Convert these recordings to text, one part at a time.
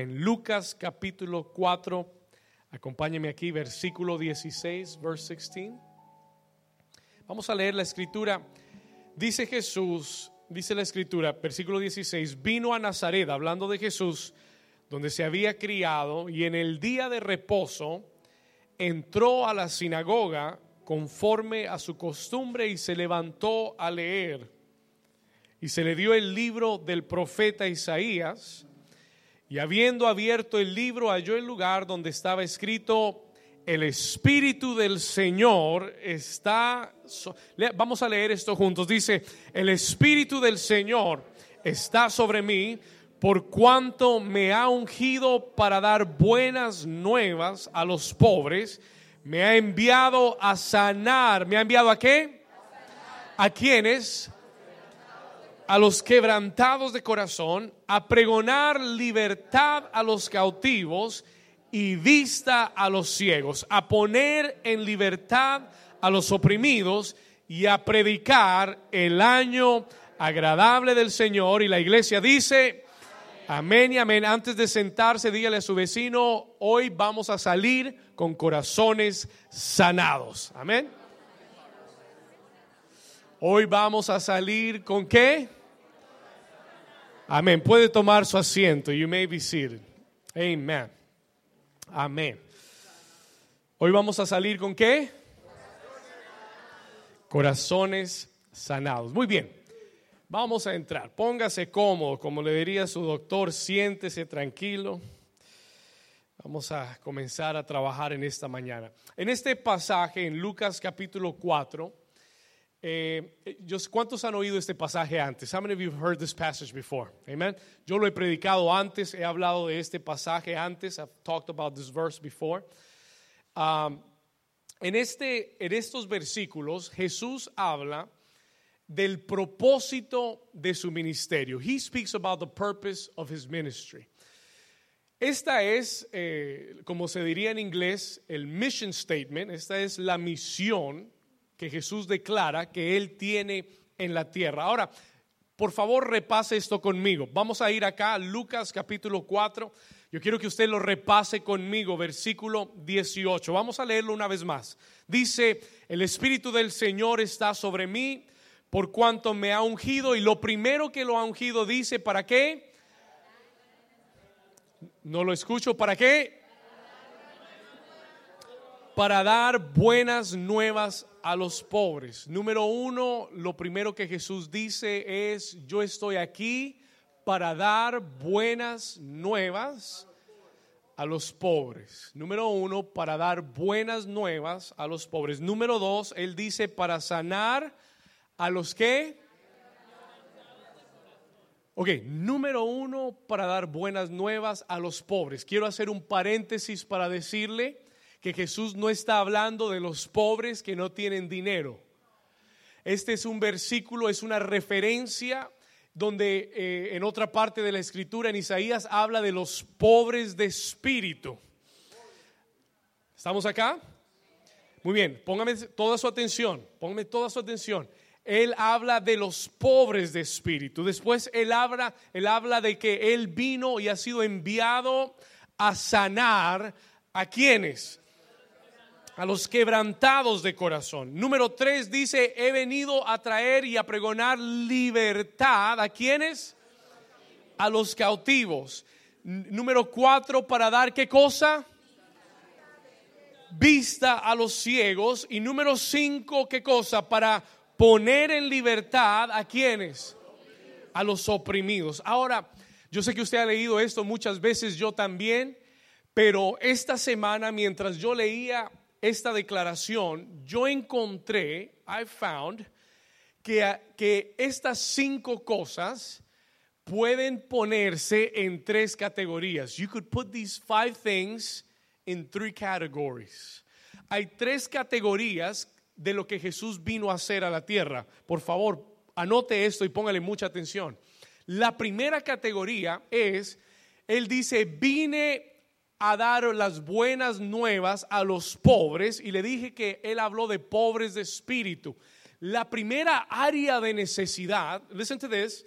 En Lucas capítulo 4, acompáñeme aquí, versículo 16, verse 16. Vamos a leer la escritura. Dice Jesús, dice la escritura, versículo 16, vino a Nazaret, hablando de Jesús, donde se había criado, y en el día de reposo entró a la sinagoga conforme a su costumbre y se levantó a leer. Y se le dio el libro del profeta Isaías. Y habiendo abierto el libro, halló el lugar donde estaba escrito, el Espíritu del Señor está... Vamos a leer esto juntos. Dice, el Espíritu del Señor está sobre mí por cuanto me ha ungido para dar buenas nuevas a los pobres. Me ha enviado a sanar. ¿Me ha enviado a qué? ¿A quiénes? A los quebrantados de corazón, a pregonar libertad a los cautivos y vista a los ciegos, a poner en libertad a los oprimidos y a predicar el año agradable del Señor. Y la iglesia dice, amén y amén. Antes de sentarse, dígale a su vecino, hoy vamos a salir con corazones sanados. Amén. Hoy vamos a salir con qué? Amén. Puede tomar su asiento. You may be seated. Amen. Amén. Hoy vamos a salir con qué? Corazones sanados. Muy bien. Vamos a entrar. Póngase cómodo, como le diría su doctor, siéntese tranquilo. Vamos a comenzar a trabajar en esta mañana. En este pasaje, en Lucas capítulo 4, eh, ¿Cuántos han oído este pasaje antes? How many of you have heard this passage before? Amen. Yo lo he predicado antes, he hablado de este pasaje antes. I've talked about this verse before. Um, en, este, en estos versículos, Jesús habla del propósito de su ministerio. He speaks about the purpose of his ministry. Esta es, eh, como se diría en inglés, el mission statement. Esta es la misión que Jesús declara que Él tiene en la tierra. Ahora, por favor, repase esto conmigo. Vamos a ir acá a Lucas capítulo 4. Yo quiero que usted lo repase conmigo, versículo 18. Vamos a leerlo una vez más. Dice, el Espíritu del Señor está sobre mí por cuanto me ha ungido y lo primero que lo ha ungido dice, ¿para qué? No lo escucho, ¿para qué? Para dar buenas nuevas a los pobres. Número uno, lo primero que Jesús dice es, yo estoy aquí para dar buenas nuevas a los pobres. Número uno, para dar buenas nuevas a los pobres. Número dos, Él dice para sanar a los que... Ok, número uno, para dar buenas nuevas a los pobres. Quiero hacer un paréntesis para decirle que Jesús no está hablando de los pobres que no tienen dinero. Este es un versículo, es una referencia donde eh, en otra parte de la escritura, en Isaías, habla de los pobres de espíritu. ¿Estamos acá? Muy bien, póngame toda su atención, póngame toda su atención. Él habla de los pobres de espíritu. Después él habla, él habla de que él vino y ha sido enviado a sanar a quienes? A los quebrantados de corazón. Número tres dice, he venido a traer y a pregonar libertad. ¿A quienes? A los cautivos. Número cuatro, para dar qué cosa? Vista a los ciegos. Y número cinco, ¿qué cosa? Para poner en libertad a quienes? A los oprimidos. Ahora, yo sé que usted ha leído esto muchas veces, yo también, pero esta semana mientras yo leía esta declaración, yo encontré, I found, que, que estas cinco cosas pueden ponerse en tres categorías. You could put these five things in three categories. Hay tres categorías de lo que Jesús vino a hacer a la tierra. Por favor, anote esto y póngale mucha atención. La primera categoría es, Él dice, vine a dar las buenas nuevas a los pobres y le dije que él habló de pobres de espíritu. La primera área de necesidad, listen to this,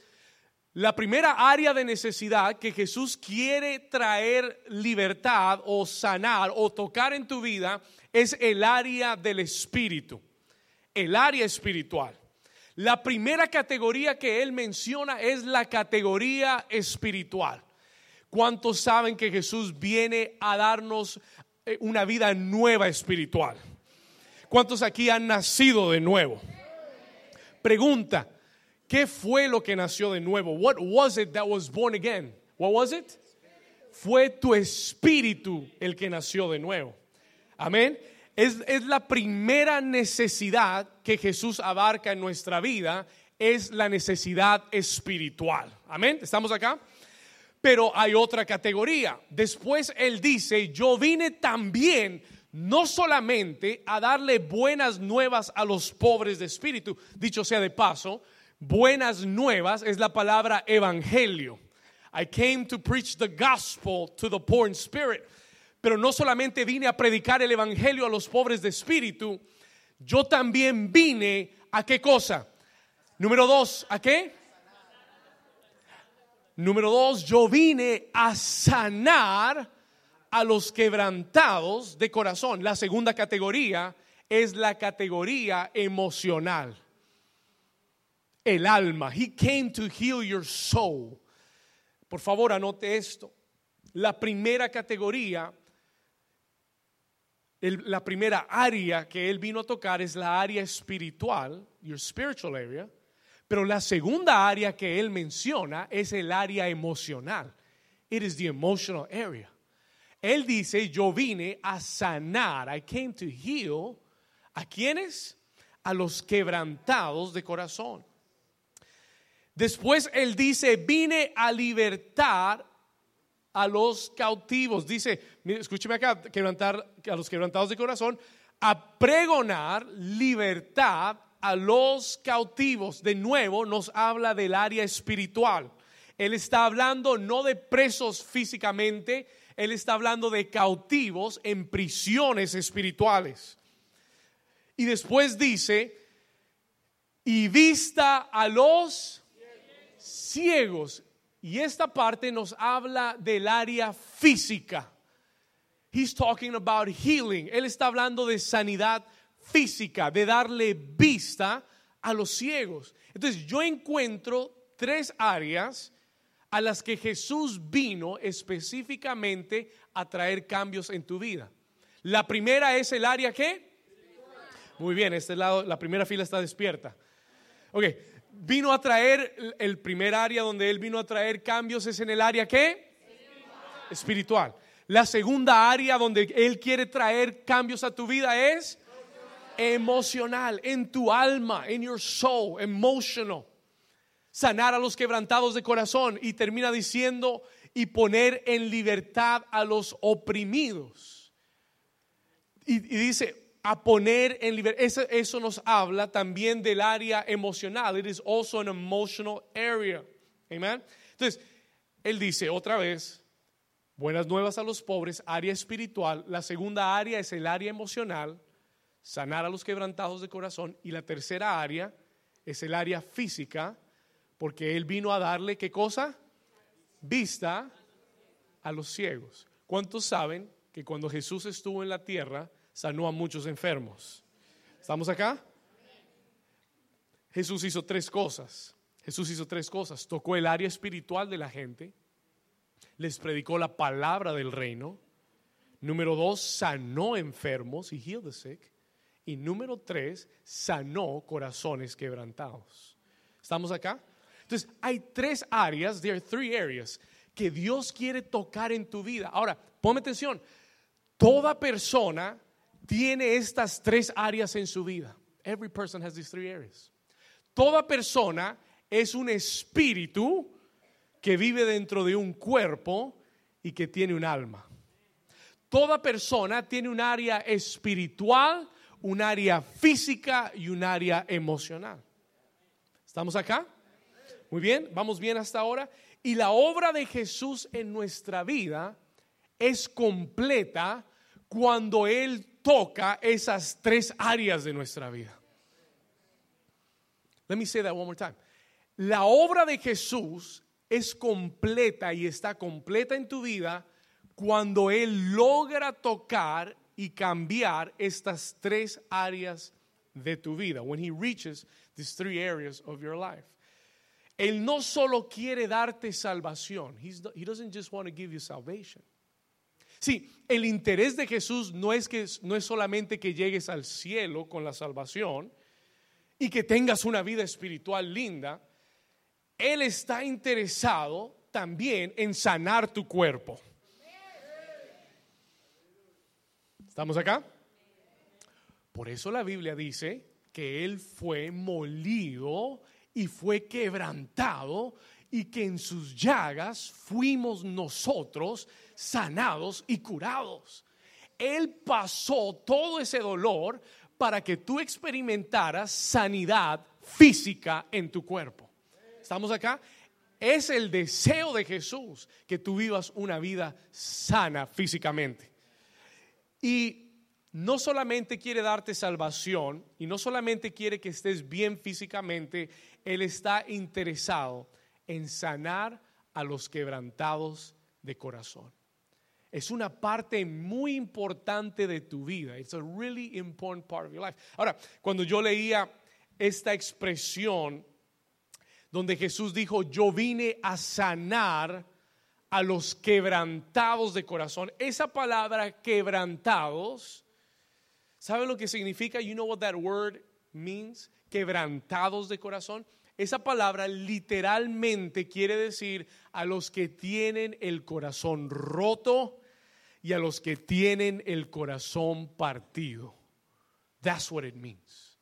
La primera área de necesidad que Jesús quiere traer libertad o sanar o tocar en tu vida es el área del espíritu, el área espiritual. La primera categoría que él menciona es la categoría espiritual. ¿Cuántos saben que Jesús viene a darnos eh, una vida nueva espiritual? ¿Cuántos aquí han nacido de nuevo? Pregunta, ¿qué fue lo que nació de nuevo? What was it that was born again? What was it? Fue tu espíritu el que nació de nuevo. Amén. Es, es, la primera necesidad que Jesús abarca en nuestra vida, es la necesidad espiritual. Amén. ¿Estamos acá? Pero hay otra categoría. Después Él dice, yo vine también no solamente a darle buenas nuevas a los pobres de espíritu, dicho sea de paso, buenas nuevas es la palabra evangelio. I came to preach the gospel to the poor in spirit. Pero no solamente vine a predicar el evangelio a los pobres de espíritu, yo también vine a qué cosa? Número dos, ¿a qué? Número dos, yo vine a sanar a los quebrantados de corazón. La segunda categoría es la categoría emocional. El alma. He came to heal your soul. Por favor, anote esto. La primera categoría, la primera área que él vino a tocar es la área espiritual, your spiritual area. Pero la segunda área que él menciona es el área emocional. It is the emotional area. Él dice, yo vine a sanar, I came to heal, ¿a quiénes? A los quebrantados de corazón. Después él dice, vine a libertar a los cautivos. Dice, escúcheme acá, quebrantar a los quebrantados de corazón, a pregonar libertad a los cautivos. De nuevo nos habla del área espiritual. Él está hablando no de presos físicamente, él está hablando de cautivos en prisiones espirituales. Y después dice, y vista a los ciegos. Y esta parte nos habla del área física. He's talking about healing. Él está hablando de sanidad física, de darle vista a los ciegos. Entonces yo encuentro tres áreas a las que Jesús vino específicamente a traer cambios en tu vida. La primera es el área que... Muy bien, este lado, la primera fila está despierta. Ok, vino a traer, el primer área donde Él vino a traer cambios es en el área que... Espiritual. La segunda área donde Él quiere traer cambios a tu vida es emocional, en tu alma, en your soul, emotional sanar a los quebrantados de corazón y termina diciendo y poner en libertad a los oprimidos. Y, dice, a poner en libertad, eso, eso, nos habla también del área emocional. It is also an emotional area. Amen. Entonces, él dice otra vez, buenas nuevas a los pobres, área espiritual. La segunda área es el área emocional, sanar a los quebrantados de corazón. Y la tercera área es el área física, porque Él vino a darle, ¿qué cosa? Vista a los ciegos. ¿Cuántos saben que cuando Jesús estuvo en la tierra, sanó a muchos enfermos? ¿Estamos acá? Jesús hizo tres cosas. Jesús hizo tres cosas. Tocó el área espiritual de la gente, les predicó la palabra del reino. Número dos, sanó enfermos y healed the sick. Y número tres, sanó corazones quebrantados. ¿Estamos acá? Entonces, hay tres áreas, there are three areas, que Dios quiere tocar en tu vida. Ahora, ponme atención, toda persona tiene estas tres áreas en su vida. Every person has these three areas. Toda persona es un espíritu que vive dentro de un cuerpo y que tiene un alma. Toda persona tiene un área espiritual, un área física y un área emocional. ¿Estamos acá? Muy bien, vamos bien hasta ahora. Y la obra de Jesús en nuestra vida es completa cuando Él toca esas tres áreas de nuestra vida. Let me say that one more time. la obra de Jesús es completa y está completa en tu vida cuando Él logra tocar y cambiar estas tres áreas de tu vida. When He reaches these three areas of your life. Él no solo quiere darte salvación. he doesn't just want to give you salvation. Sí, el interés de Jesús no es que no es solamente que llegues al cielo con la salvación y que tengas una vida espiritual linda. Él está interesado también en sanar tu cuerpo. ¿Estamos acá? Por eso la Biblia dice que Él fue molido y fue quebrantado y que en sus llagas fuimos nosotros sanados y curados. Él pasó todo ese dolor para que tú experimentaras sanidad física en tu cuerpo. ¿Estamos acá? Es el deseo de Jesús que tú vivas una vida sana físicamente. Y no solamente quiere darte salvación y no solamente quiere que estés bien físicamente, Él está interesado en sanar a los quebrantados de corazón. Es una parte muy importante de tu vida. It's a really important part of your life. Ahora, cuando yo leía esta expresión donde Jesús dijo, yo vine a sanar a los quebrantados de corazón, esa palabra quebrantados ¿Sabe lo que significa? You know what that word means? Quebrantados de corazón. Esa palabra literalmente quiere decir a los que tienen el corazón roto y a los que tienen el corazón partido. That's what it means.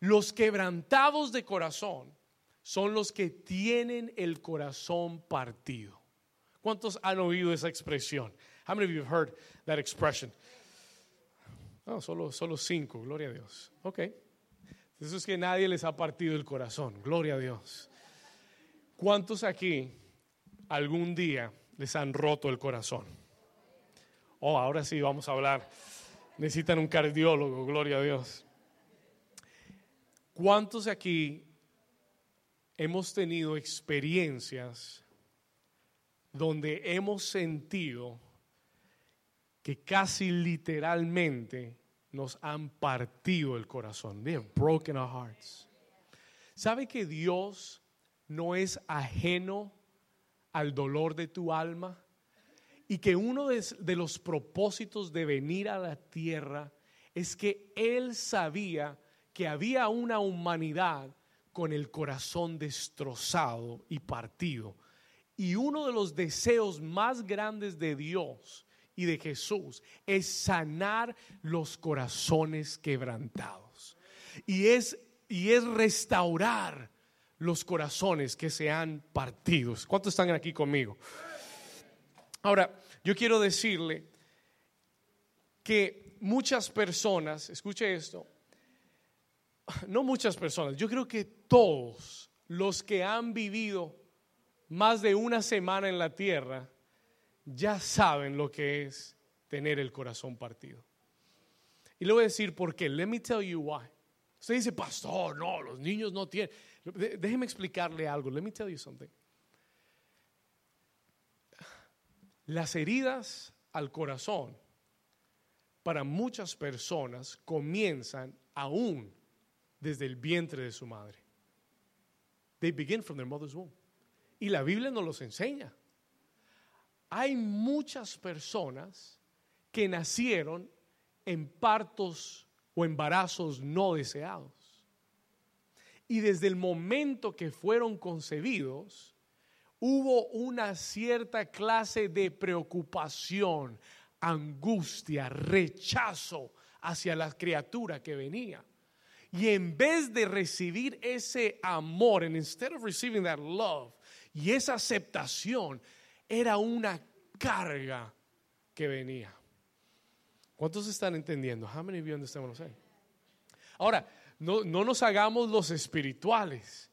Los quebrantados de corazón son los que tienen el corazón partido. ¿Cuántos han oído esa expresión? How many of you have heard that expression? No, solo, solo cinco, gloria a Dios. Ok. Eso es que nadie les ha partido el corazón, gloria a Dios. ¿Cuántos aquí algún día les han roto el corazón? Oh, ahora sí, vamos a hablar. Necesitan un cardiólogo, gloria a Dios. ¿Cuántos aquí hemos tenido experiencias donde hemos sentido que casi literalmente nos han partido el corazón. They have broken our hearts. ¿Sabe que Dios no es ajeno al dolor de tu alma? Y que uno de, de los propósitos de venir a la tierra es que Él sabía que había una humanidad con el corazón destrozado y partido. Y uno de los deseos más grandes de Dios y de Jesús es sanar los corazones quebrantados. Y es, y es restaurar los corazones que se han partido. ¿Cuántos están aquí conmigo? Ahora, yo quiero decirle que muchas personas, escuche esto, no muchas personas, yo creo que todos los que han vivido más de una semana en la tierra ya saben lo que es tener el corazón partido. Y le voy a decir por qué. Let me tell you why. Usted dice, pastor, no, los niños no tienen. Déjeme explicarle algo. Let me tell you something. Las heridas al corazón para muchas personas comienzan aún desde el vientre de su madre. They begin from their mother's womb. Y la Biblia nos los enseña hay muchas personas que nacieron en partos o embarazos no deseados. Y desde el momento que fueron concebidos, hubo una cierta clase de preocupación, angustia, rechazo hacia la criatura que venía. Y en vez de recibir ese amor, and instead of receiving that love y esa aceptación, era una carga que venía. ¿Cuántos están entendiendo? How many of you understand what Ahora, no, no nos hagamos los espirituales,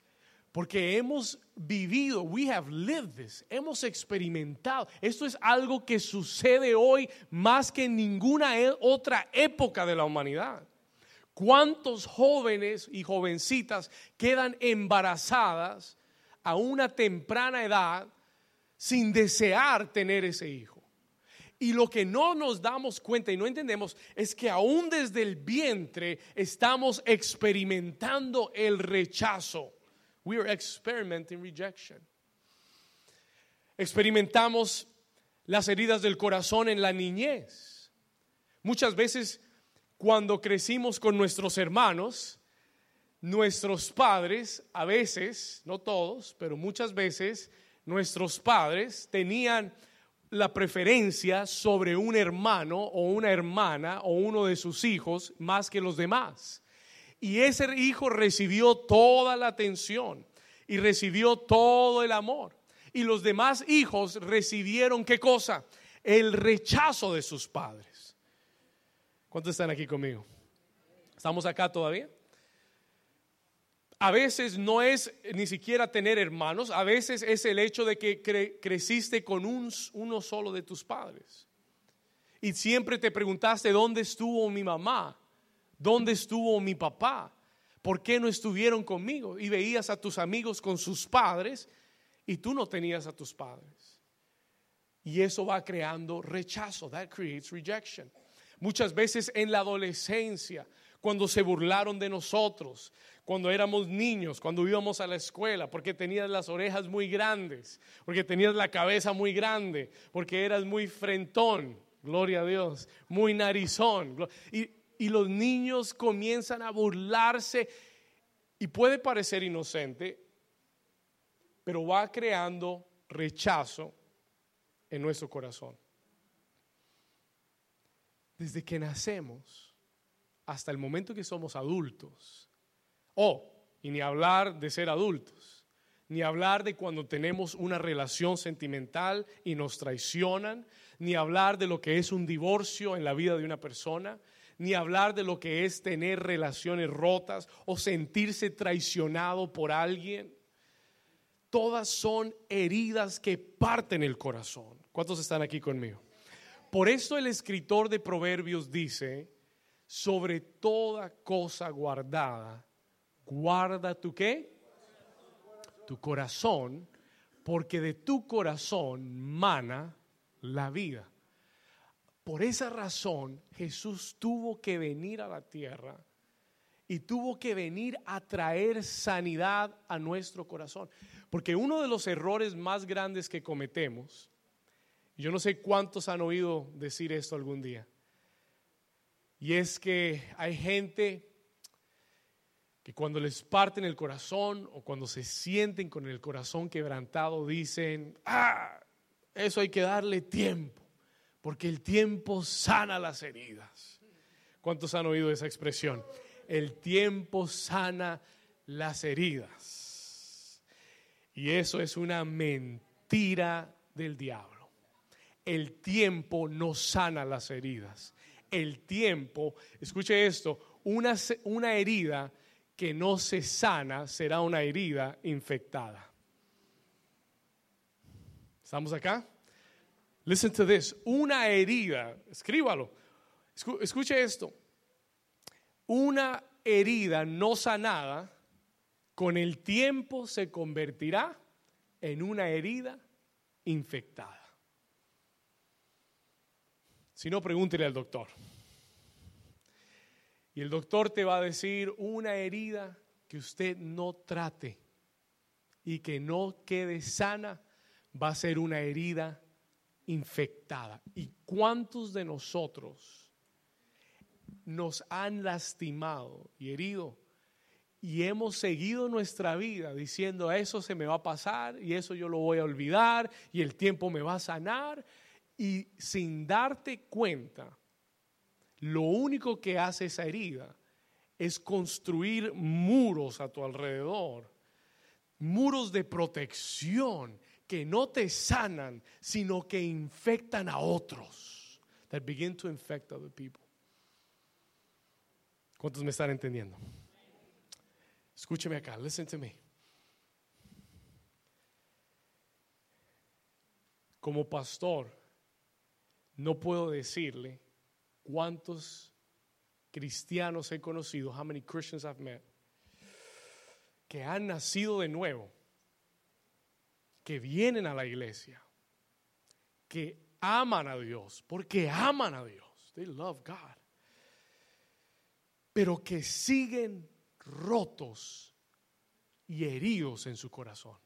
porque hemos vivido, we have lived this, hemos experimentado. Esto es algo que sucede hoy más que en ninguna e, otra época de la humanidad. ¿Cuántos jóvenes y jovencitas quedan embarazadas a una temprana edad sin desear tener ese hijo? Y lo que no nos damos cuenta y no entendemos es que aún desde el vientre estamos experimentando el rechazo. We are experimenting rejection. Experimentamos las heridas del corazón en la niñez. Muchas veces cuando crecimos con nuestros hermanos, nuestros padres, a veces, no todos, pero muchas veces, nuestros padres tenían la preferencia sobre un hermano o una hermana o uno de sus hijos más que los demás. Y ese hijo recibió toda la atención y recibió todo el amor. Y los demás hijos recibieron qué cosa? El rechazo de sus padres. ¿Cuántos están aquí conmigo? ¿Estamos acá todavía? A veces no es ni siquiera tener hermanos, a veces es el hecho de que creciste con un, uno solo de tus padres. Y siempre te preguntaste, ¿dónde estuvo mi mamá? ¿Dónde estuvo mi papá? ¿Por qué no estuvieron conmigo? Y veías a tus amigos con sus padres y tú no tenías a tus padres. Y eso va creando rechazo. That creates rejection. Muchas veces en la adolescencia, cuando se burlaron de nosotros, cuando éramos niños, cuando íbamos a la escuela, porque tenías las orejas muy grandes, porque tenías la cabeza muy grande, porque eras muy frentón, gloria a Dios, muy narizón. Y, y los niños comienzan a burlarse y puede parecer inocente, pero va creando rechazo en nuestro corazón desde que nacemos hasta el momento que somos adultos. Oh, y ni hablar de ser adultos, ni hablar de cuando tenemos una relación sentimental y nos traicionan, ni hablar de lo que es un divorcio en la vida de una persona, ni hablar de lo que es tener relaciones rotas o sentirse traicionado por alguien. Todas son heridas que parten el corazón. ¿Cuántos están aquí conmigo? Por eso el escritor de Proverbios dice, sobre toda cosa guardada, guarda tu qué? Tu corazón, porque de tu corazón mana la vida. Por esa razón Jesús tuvo que venir a la tierra y tuvo que venir a traer sanidad a nuestro corazón. Porque uno de los errores más grandes que cometemos yo no sé cuántos han oído decir esto algún día. Y es que hay gente que cuando les parten el corazón o cuando se sienten con el corazón quebrantado dicen, ah, eso hay que darle tiempo, porque el tiempo sana las heridas. ¿Cuántos han oído esa expresión? El tiempo sana las heridas. Y eso es una mentira del diablo el tiempo no sana las heridas. El tiempo, escuche esto, una, una herida que no se sana será una herida infectada. ¿Estamos acá? Listen to this. Una herida, escríbalo. Escuche esto. Una herida no sanada con el tiempo se convertirá en una herida infectada. Si no, pregúntele al doctor. Y el doctor te va a decir una herida que usted no trate y que no quede sana, va a ser una herida infectada. ¿Y cuántos de nosotros nos han lastimado y herido y hemos seguido nuestra vida diciendo eso se me va a pasar y eso yo lo voy a olvidar y el tiempo me va a sanar y sin darte cuenta, lo único que hace esa herida es construir muros a tu alrededor, muros de protección que no te sanan, sino que infectan a otros. That begin to infect other people. ¿Cuántos me están entendiendo? Escúcheme acá, listen to me. Como pastor, no puedo decirle cuántos cristianos he conocido, how many Christians I've met, que han nacido de nuevo, que vienen a la iglesia, que aman a Dios, porque aman a Dios. They love God. Pero que siguen rotos y heridos en su corazón.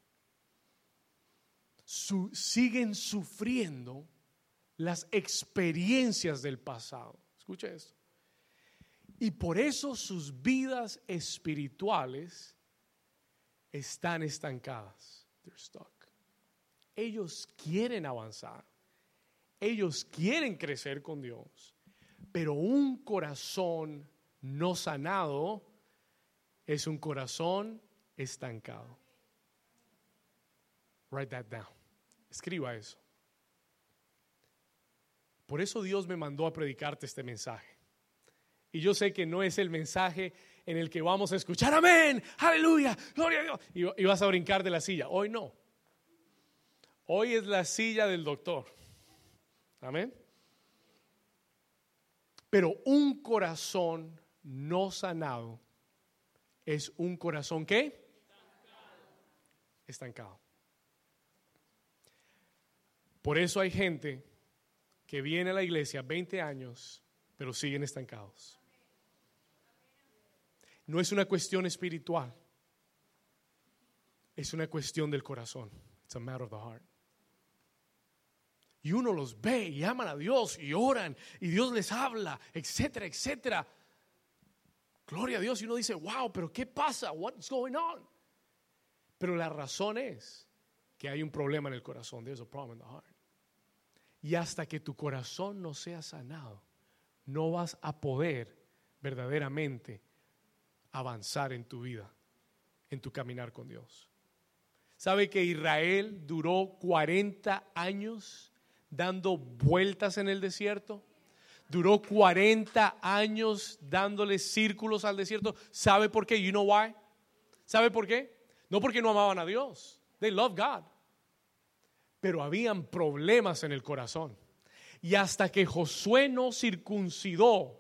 siguen sufriendo las experiencias del pasado. Escucha esto. Y por eso sus vidas espirituales están estancadas. Ellos quieren avanzar. Ellos quieren crecer con Dios. Pero un corazón no sanado es un corazón estancado. Write that down. Escriba eso. Por eso Dios me mandó a predicarte este mensaje. Y yo sé que no es el mensaje en el que vamos a escuchar, amén, aleluya, gloria a Dios. Y, vas a brincar de la silla. Hoy no. Hoy es la silla del doctor. Amén. Pero un corazón no sanado es un corazón que estancado. Por eso hay gente que viene a la iglesia 20 años, pero siguen estancados. No es una cuestión espiritual, es una cuestión del corazón. It's a matter of the heart. Y uno los ve y aman a Dios y oran y Dios les habla, etcétera, etcétera. Gloria a Dios. Y uno dice, wow, pero ¿qué pasa? What's going on? Pero la razón es que hay un problema en el corazón. There's a problem in the heart. Y hasta que tu corazón no sea sanado, no vas a poder verdaderamente avanzar en tu vida, en tu caminar con Dios. ¿Sabe que Israel duró 40 años dando vueltas en el desierto? Duró 40 años dándole círculos al desierto. ¿Sabe por qué? You know why? ¿Sabe por qué? No porque no amaban a Dios. They love God. Pero habían problemas en el corazón. Y hasta que Josué no circuncidó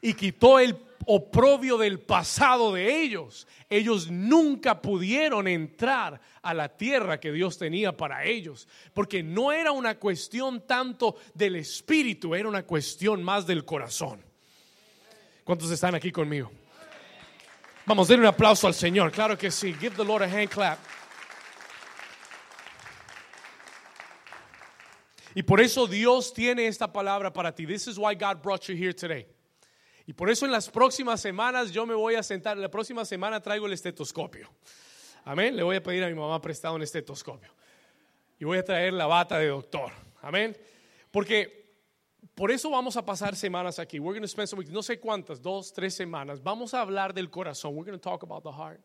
y quitó el oprobio del pasado de ellos, ellos nunca pudieron entrar a la tierra que Dios tenía para ellos, porque no era una cuestión tanto del espíritu, era una cuestión más del corazón. ¿Cuántos están aquí conmigo? Vamos, denle un aplauso al Señor, claro que sí. Give the Lord a hand clap. Y por eso Dios tiene esta palabra para ti. This is why God brought you here today. Y por eso en las próximas semanas yo me voy a sentar, la próxima semana traigo el estetoscopio. Amén. Le voy a pedir a mi mamá prestado un estetoscopio. Y voy a traer la bata de doctor. Amén. Porque por eso vamos a pasar semanas aquí. We're going to spend some weeks, no sé cuántas, dos, tres semanas. Vamos a hablar del corazón. We're going to talk about the heart.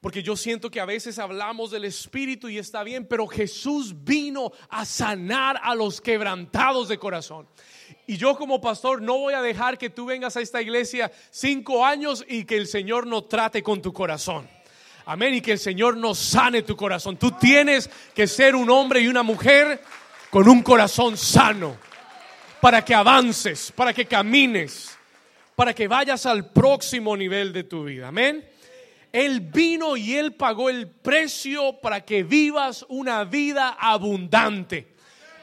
Porque yo siento que a veces hablamos del Espíritu y está bien, pero Jesús vino a sanar a los quebrantados de corazón. Y yo como pastor no voy a dejar que tú vengas a esta iglesia cinco años y que el Señor no trate con tu corazón. Amén. Y que el Señor no sane tu corazón. Tú tienes que ser un hombre y una mujer con un corazón sano para que avances, para que camines, para que vayas al próximo nivel de tu vida. Amén. Él vino y Él pagó el precio para que vivas una vida abundante.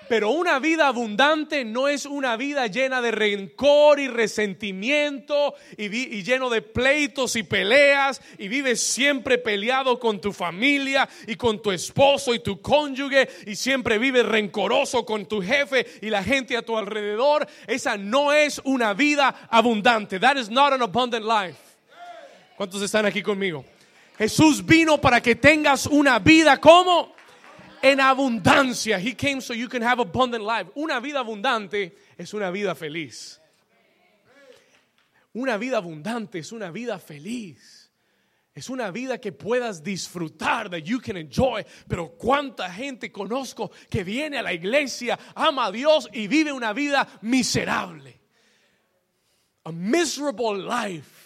Pero una vida abundante no es una vida llena de rencor y resentimiento y, lleno de pleitos y peleas y vives siempre peleado con tu familia y con tu esposo y tu cónyuge y siempre vives rencoroso con tu jefe y la gente a tu alrededor. Esa no es una vida abundante. That is not an abundant life. ¿Cuántos están aquí conmigo? Jesús vino para que tengas una vida como en abundancia. He came so you can have abundant life. Una vida abundante es una vida feliz. Una vida abundante es una vida feliz. Es una vida que puedas disfrutar, that you can enjoy. Pero cuánta gente conozco que viene a la iglesia, ama a Dios y vive una vida miserable. A miserable life.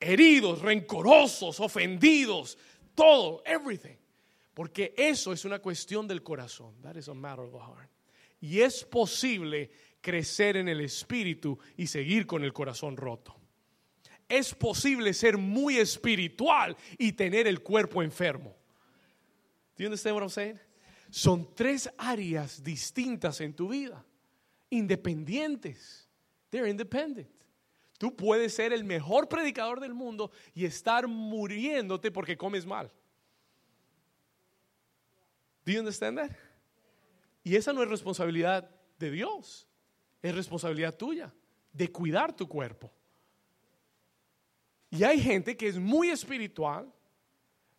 Heridos, rencorosos, ofendidos, todo, everything. Porque eso es una cuestión del corazón. That is a matter of the heart. Y es posible crecer en el espíritu y seguir con el corazón roto. Es posible ser muy espiritual y tener el cuerpo enfermo. Do you understand what I'm saying? Son tres áreas distintas en tu vida, independientes. They're independent. Tú puedes ser el mejor predicador del mundo y estar muriéndote porque comes mal. Do you understand that? Y esa no es responsabilidad de Dios, es responsabilidad tuya de cuidar tu cuerpo. Y hay gente que es muy espiritual,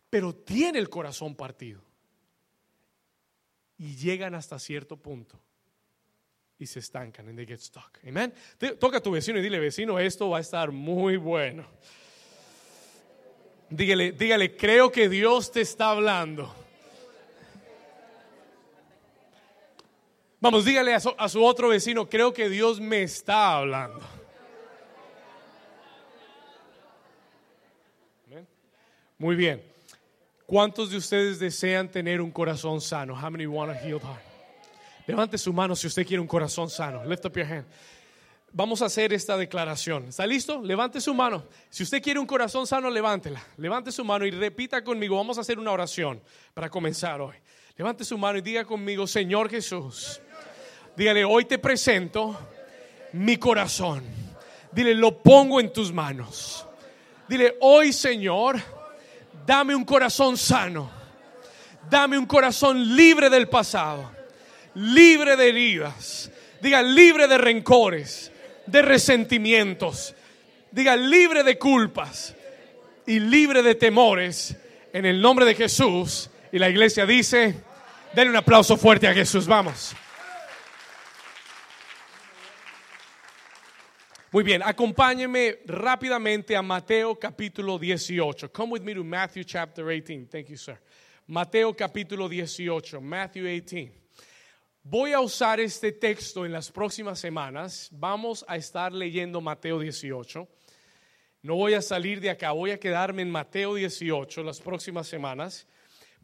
pero tiene el corazón partido. Y llegan hasta cierto punto y se estancan and they get stuck. Amen. Toca a tu vecino y dile, vecino, esto va a estar muy bueno. Dígale, dígale, creo que Dios te está hablando. Vamos, dígale a su, otro vecino, creo que Dios me está hablando. Muy bien. ¿Cuántos de ustedes desean tener un corazón sano? How many want a healed heart? Levante su mano si usted quiere un corazón sano. Lift up your hand. Vamos a hacer esta declaración. ¿Está listo? Levante su mano. Si usted quiere un corazón sano, levántela. Levante su mano y repita conmigo. Vamos a hacer una oración para comenzar hoy. Levante su mano y diga conmigo, Señor Jesús Dígale, hoy te presento mi corazón. Dile, lo pongo en tus manos. Dile, hoy Señor, dame un corazón sano. Dame un corazón libre del pasado, libre de heridas. Diga, libre de rencores, de resentimientos. Diga, libre de culpas y libre de temores. En el nombre de Jesús. Y la iglesia dice, denle un aplauso fuerte a Jesús. Vamos. Muy bien, acompáñeme rápidamente a Mateo capítulo 18. Come with me to Matthew chapter 18. Thank you, sir. Mateo capítulo 18, Matthew 18. Voy a usar este texto en las próximas semanas. Vamos a estar leyendo Mateo 18. No voy a salir de acá, voy a quedarme en Mateo 18 las próximas semanas,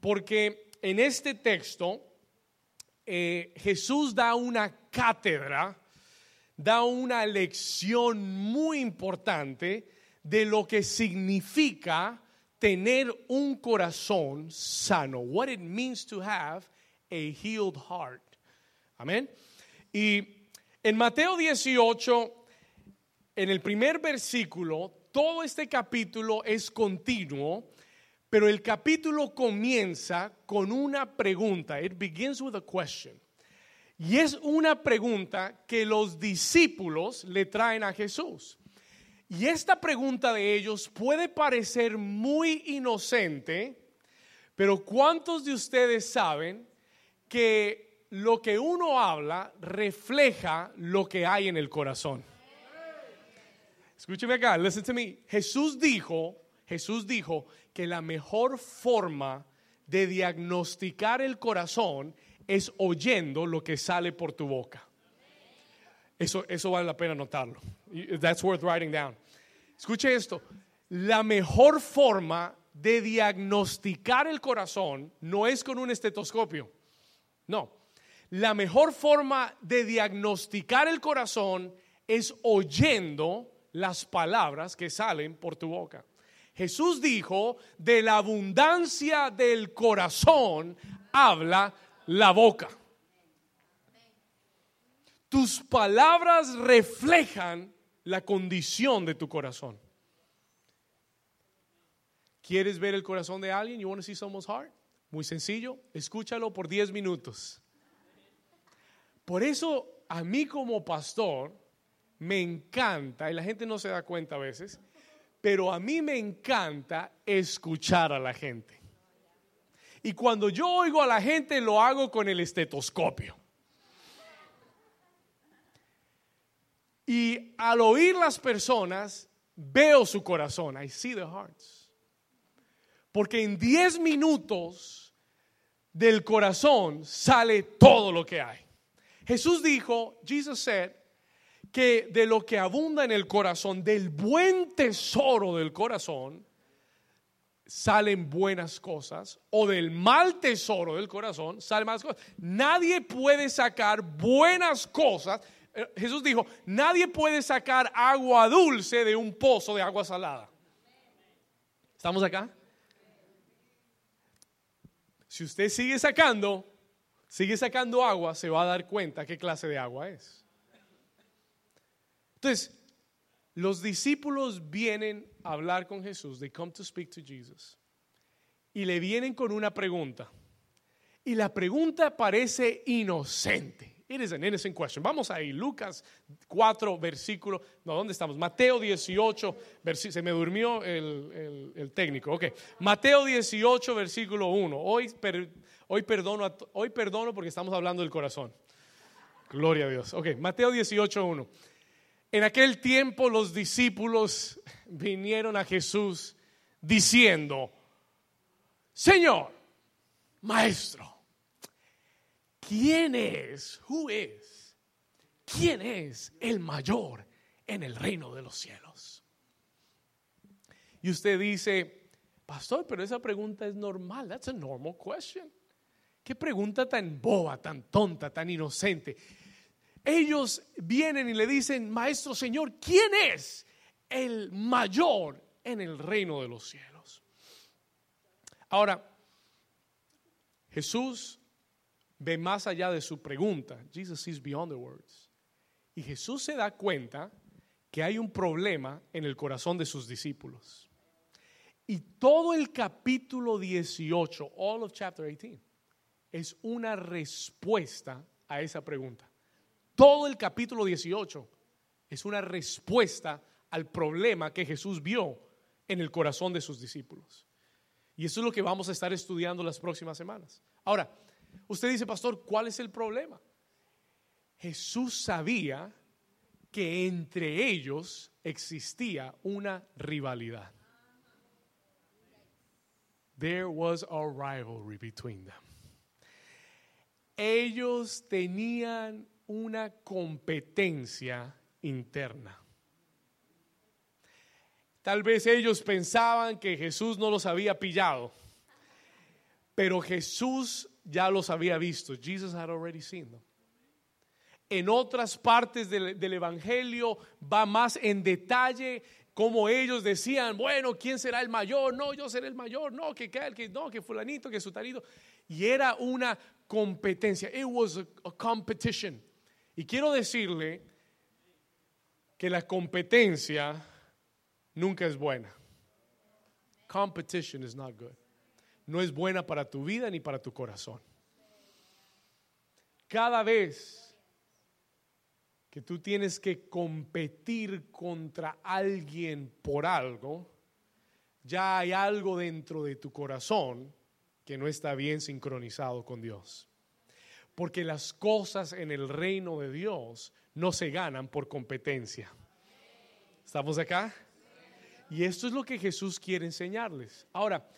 porque en este texto eh, Jesús da una cátedra da una lección muy importante de lo que significa tener un corazón sano. What it means to have a healed heart. Amén. Y en Mateo 18, en el primer versículo, todo este capítulo es continuo, pero el capítulo comienza con una pregunta. It begins with a question. Y es una pregunta que los discípulos le traen a Jesús. Y esta pregunta de ellos puede parecer muy inocente, pero ¿cuántos de ustedes saben que lo que uno habla refleja lo que hay en el corazón? Escúcheme acá, listen to me. Jesús dijo, Jesús dijo que la mejor forma de diagnosticar el corazón es oyendo lo que sale por tu boca. Eso, eso vale la pena notarlo. That's worth writing down. Escuche esto. La mejor forma de diagnosticar el corazón no es con un estetoscopio. No. La mejor forma de diagnosticar el corazón es oyendo las palabras que salen por tu boca. Jesús dijo, de la abundancia del corazón habla la boca. Tus palabras reflejan la condición de tu corazón. ¿Quieres ver el corazón de alguien? You want to see someone's heart? Muy sencillo, escúchalo por 10 minutos. Por eso a mí como pastor me encanta, y la gente no se da cuenta a veces, pero a mí me encanta escuchar a la gente. Y cuando yo oigo a la gente, lo hago con el estetoscopio. Y al oír las personas, veo su corazón. I see the hearts. Porque en 10 minutos del corazón sale todo lo que hay. Jesús dijo, Jesus said, que de lo que abunda en el corazón, del buen tesoro del corazón, salen buenas cosas o del mal tesoro del corazón salen malas cosas. Nadie puede sacar buenas cosas. eh, Jesús dijo, nadie puede sacar agua dulce de un pozo de agua salada. ¿Estamos acá? Si usted sigue sacando, sigue sacando agua, se va a dar cuenta qué clase de agua es. Entonces, los discípulos vienen a hablar con Jesús, they come to speak to Jesus, y le vienen con una pregunta. Y la pregunta parece inocente. It is an innocent question. Vamos ahí, Lucas 4, versículo. No, ¿dónde estamos? Mateo 18, versículo. Se me durmió el, técnico. Ok. Mateo 18, versículo 1. Hoy, hoy, perdono, hoy perdono porque estamos hablando del corazón. Gloria a Dios. Ok, Mateo 18, 1. En aquel tiempo los discípulos vinieron a Jesús diciendo, Señor, Maestro, ¿quién es? Who is? ¿Quién es el mayor en el reino de los cielos? Y usted dice, pastor, pero esa pregunta es normal. That's a normal question. Qué pregunta tan boba, tan tonta, tan inocente. Ellos vienen y le dicen, Maestro Señor, ¿quién es el mayor en el reino de los cielos? Ahora, Jesús ve más allá de su pregunta. Jesus sees beyond the words. Y Jesús se da cuenta que hay un problema en el corazón de sus discípulos. Y todo el capítulo 18, all of chapter 18, es una respuesta a esa pregunta. Todo el capítulo 18 es una respuesta al problema que Jesús vio en el corazón de sus discípulos. Y eso es lo que vamos a estar estudiando las próximas semanas. Ahora, Usted dice, pastor, ¿cuál es el problema? Jesús sabía que entre ellos existía una rivalidad. There was a rivalry between them. Ellos tenían una competencia interna. Tal vez ellos pensaban que Jesús no los había pillado, pero Jesús ya los había visto. Jesus had already seen. En otras partes del, Evangelio va más en detalle como ellos decían, bueno, ¿quién será el mayor? No, yo seré el mayor, no, que, que, que no, que fulanito, que sutanito. Y era una competencia. It was a, competition. Y quiero decirle que la competencia nunca es buena. Competition is not good no es buena para tu vida ni para tu corazón. Cada vez que tú tienes que competir contra alguien por algo, ya hay algo dentro de tu corazón que no está bien sincronizado con Dios. Porque las cosas en el reino de Dios no se ganan por competencia. ¿Estamos acá? Y esto es lo que Jesús quiere enseñarles. Ahora,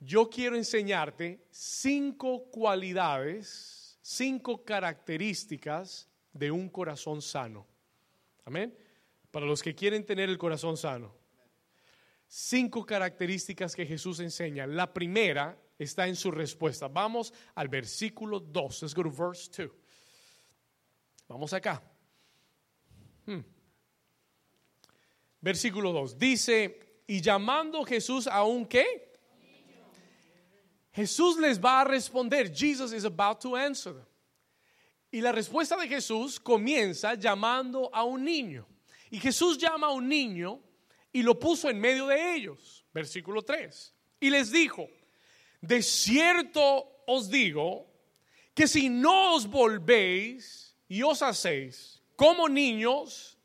yo quiero enseñarte cinco cualidades, cinco características de un corazón sano. Amén. Para los que quieren tener el corazón sano. Cinco características que Jesús enseña. La primera está en su respuesta. Vamos al versículo 2. Let's go to verse 2. Vamos acá. Hmm. Versículo 2. Dice, y llamando Jesús a un qué? Jesús les va a responder. Jesus is about to answer. Y la respuesta de Jesús comienza llamando a un niño. Y Jesús llama a un niño y lo puso en medio de ellos. Versículo 3. Y les dijo, de cierto os digo que si no os volvéis y os hacéis como niños,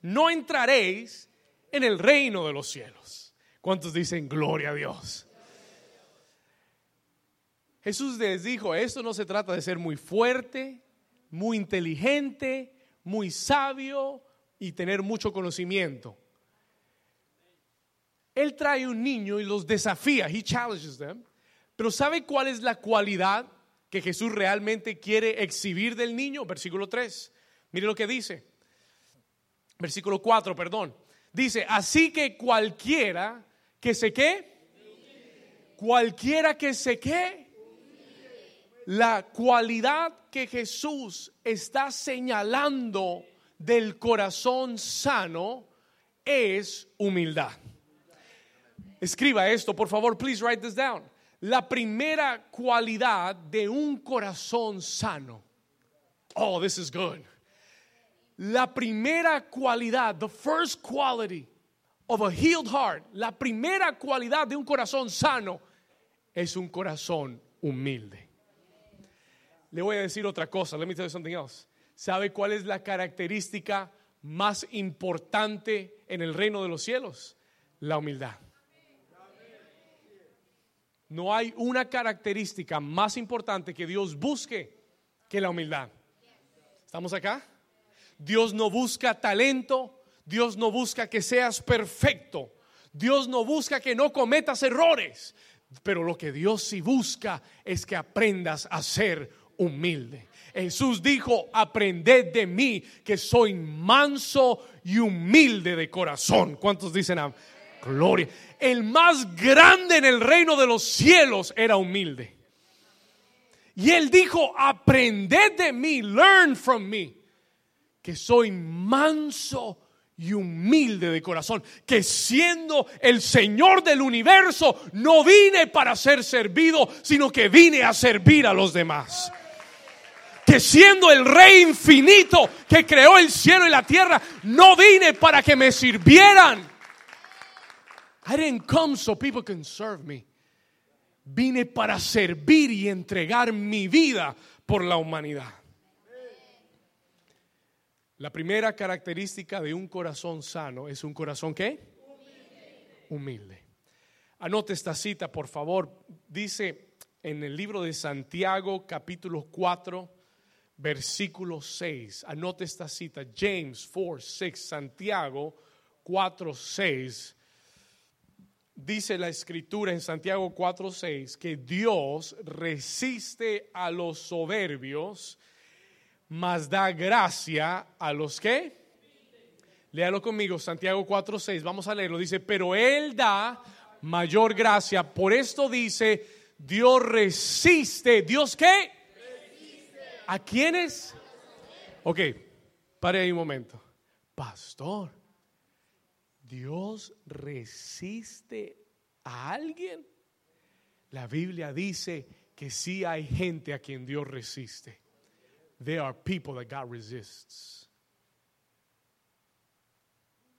no entraréis en el reino de los cielos. ¿Cuántos dicen gloria a Dios? Jesús les dijo, esto no se trata de ser muy fuerte, muy inteligente, muy sabio y tener mucho conocimiento. Él trae un niño y los desafía, he challenges them. Pero ¿sabe cuál es la cualidad que Jesús realmente quiere exhibir del niño? Versículo 3. Mire lo que dice. Versículo 4, perdón. Dice, así que cualquiera que se qué, cualquiera que se qué, La cualidad que Jesús está señalando del corazón sano es humildad. Escriba esto, por favor, please write this down. La primera cualidad de un corazón sano. Oh, this is good. La primera cualidad, the first quality of a healed heart, la primera cualidad de un corazón sano es un corazón humilde. Le voy a decir otra cosa, let me tell you something else. ¿Sabe cuál es la característica más importante en el reino de los cielos? La humildad. No hay una característica más importante que Dios busque que la humildad. ¿Estamos acá? Dios no busca talento, Dios no busca que seas perfecto, Dios no busca que no cometas errores, pero lo que Dios sí busca es que aprendas a ser humilde. Jesús dijo, aprended de mí que soy manso y humilde de corazón. ¿Cuántos dicen amén? Gloria. El más grande en el reino de los cielos era humilde. Y él dijo, aprended de mí, learn from me, que soy manso y humilde de corazón, que siendo el Señor del universo, no vine para ser servido, sino que vine a servir a los demás. Que siendo el Rey infinito que creó el cielo y la tierra, no vine para que me sirvieran, I didn't come so people can serve me. Vine para servir y entregar mi vida por la humanidad. La primera característica de un corazón sano es un corazón ¿qué? Humilde. Humilde. Anote esta cita, por favor. Dice en el libro de Santiago, capítulo 4, versículo 6. Anote esta cita, James 4, 6, Santiago 4, 6 dice la escritura en Santiago 4:6 que Dios resiste a los soberbios, mas da gracia a los que. Léalo conmigo, Santiago 4:6, vamos a leerlo. Dice, pero Él da mayor gracia. Por esto dice, Dios resiste. ¿Dios qué? ¿A quiénes? Ok, pare ahí un momento. Pastor. Dios resiste a alguien. La Biblia dice que sí hay gente a quien Dios resiste. There are people that God resists.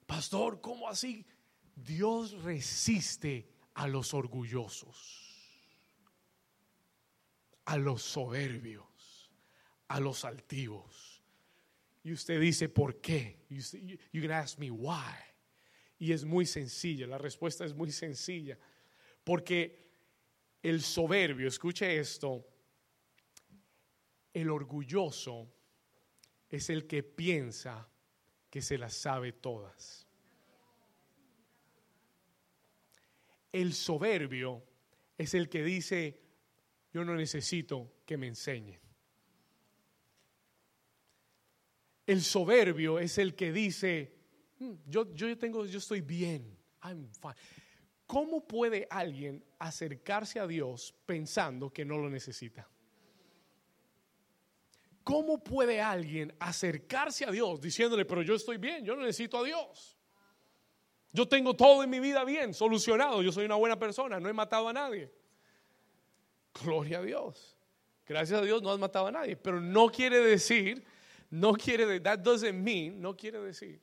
Pastor, ¿cómo así? Dios resiste a los orgullosos, a los soberbios, a los altivos. Y usted dice, ¿por qué? You, you can ask me why. Y es muy sencilla, la respuesta es muy sencilla. Porque el soberbio, escuche esto, el orgulloso es el que piensa que se las sabe todas. El soberbio es el que dice, yo no necesito que me enseñen. El soberbio es el que dice, yo, yo tengo, yo estoy bien. ¿Cómo puede alguien acercarse a Dios pensando que no lo necesita? ¿Cómo puede alguien acercarse a Dios diciéndole, pero yo estoy bien, yo no necesito a Dios? Yo tengo todo en mi vida bien, solucionado, yo soy una buena persona, no he matado a nadie. Gloria a Dios. Gracias a Dios no has matado a nadie, pero no quiere decir, no quiere, decir, that doesn't mean, no quiere decir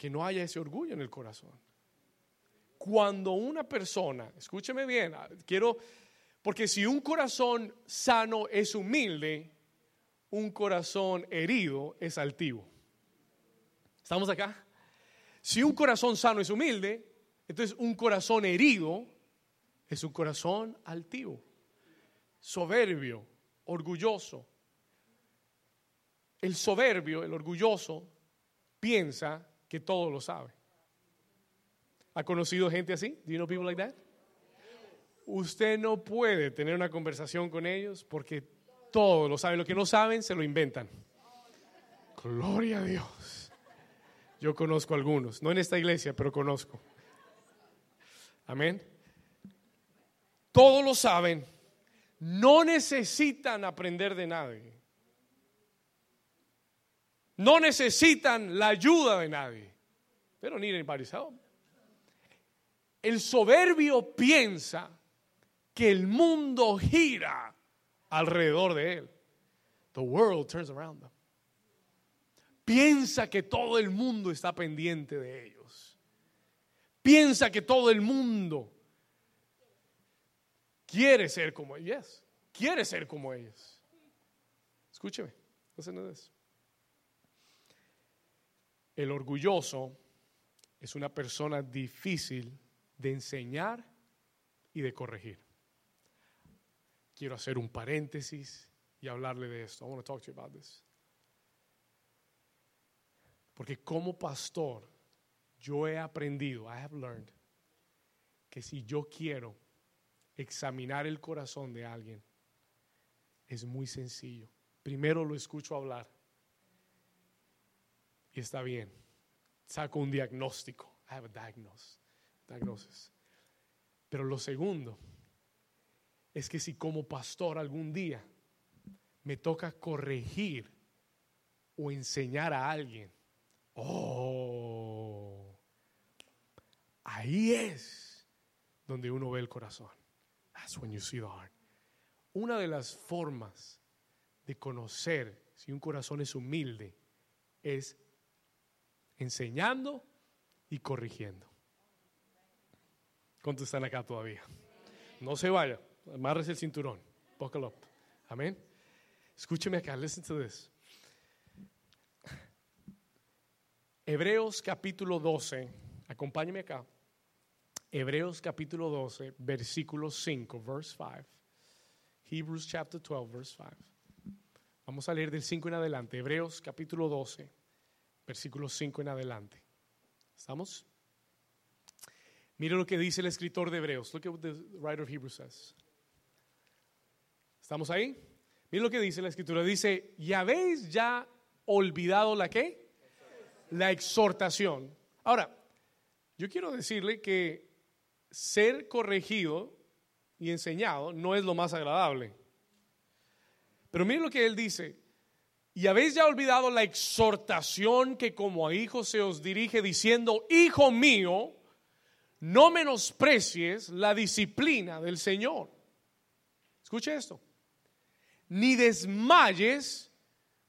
que no haya ese orgullo en el corazón. Cuando una persona, escúcheme bien, ah, quiero, porque si un corazón sano es humilde, un corazón herido es altivo. ¿Estamos acá? Si un corazón sano es humilde, entonces un corazón herido es un corazón altivo, soberbio, orgulloso. El soberbio, el orgulloso, piensa que todo lo sabe. ¿Ha conocido gente así? Do you know people like that? Usted no puede tener una conversación con ellos porque todo lo saben. Lo que no saben se lo inventan. Gloria a Dios. Yo conozco algunos, no en esta iglesia, pero conozco. Amén. Todo lo saben, no necesitan aprender de nadie. No necesitan la ayuda de nadie. Need anybody's help. El soberbio piensa que el mundo gira alrededor de él. The world turns around them. Piensa que todo el mundo está pendiente de ellos. Piensa que todo el mundo quiere ser como ellos. Quiere ser como ellos. Escúcheme. El orgulloso es una persona difícil de enseñar y de corregir. Quiero hacer un paréntesis y hablarle de esto. I want to talk to you about this. Porque como pastor, yo he aprendido, I have learned, que si yo quiero examinar el corazón de alguien, es muy sencillo. Primero lo escucho hablar y está bien. Saco un diagnóstico. I have a diagnosis. diagnosis. Pero lo segundo es que si como pastor algún día me toca corregir o enseñar a alguien, oh, ahí es donde uno ve el corazón. That's when you see the heart. Una de las formas de conocer si un corazón es humilde es enseñando y corrigiendo. ¿Cuántos están acá todavía? No se vaya, amarres el cinturón. Buckle up. Amén. Escúcheme acá, listen to this. Hebreos capítulo 12, acompáñeme acá. Hebreos capítulo 12, versículo 5, verse 5. Hebrews chapter 12, verse 5. Vamos a leer del 5 en adelante. Hebreos capítulo 12, versículo 5 en adelante. ¿Estamos? Mire lo que dice el escritor de Hebreos. Look at what the writer of Hebrews says. ¿Estamos ahí? Mire lo que dice la escritura. Dice, ¿y habéis ya olvidado la qué? La exhortación. Ahora, yo quiero decirle que ser corregido y enseñado no es lo más agradable. Pero mire lo que él dice. Y habéis ya olvidado la exhortación que como a hijos se os dirige diciendo, hijo mío, no menosprecies la disciplina del Señor. Escuche esto. Ni desmayes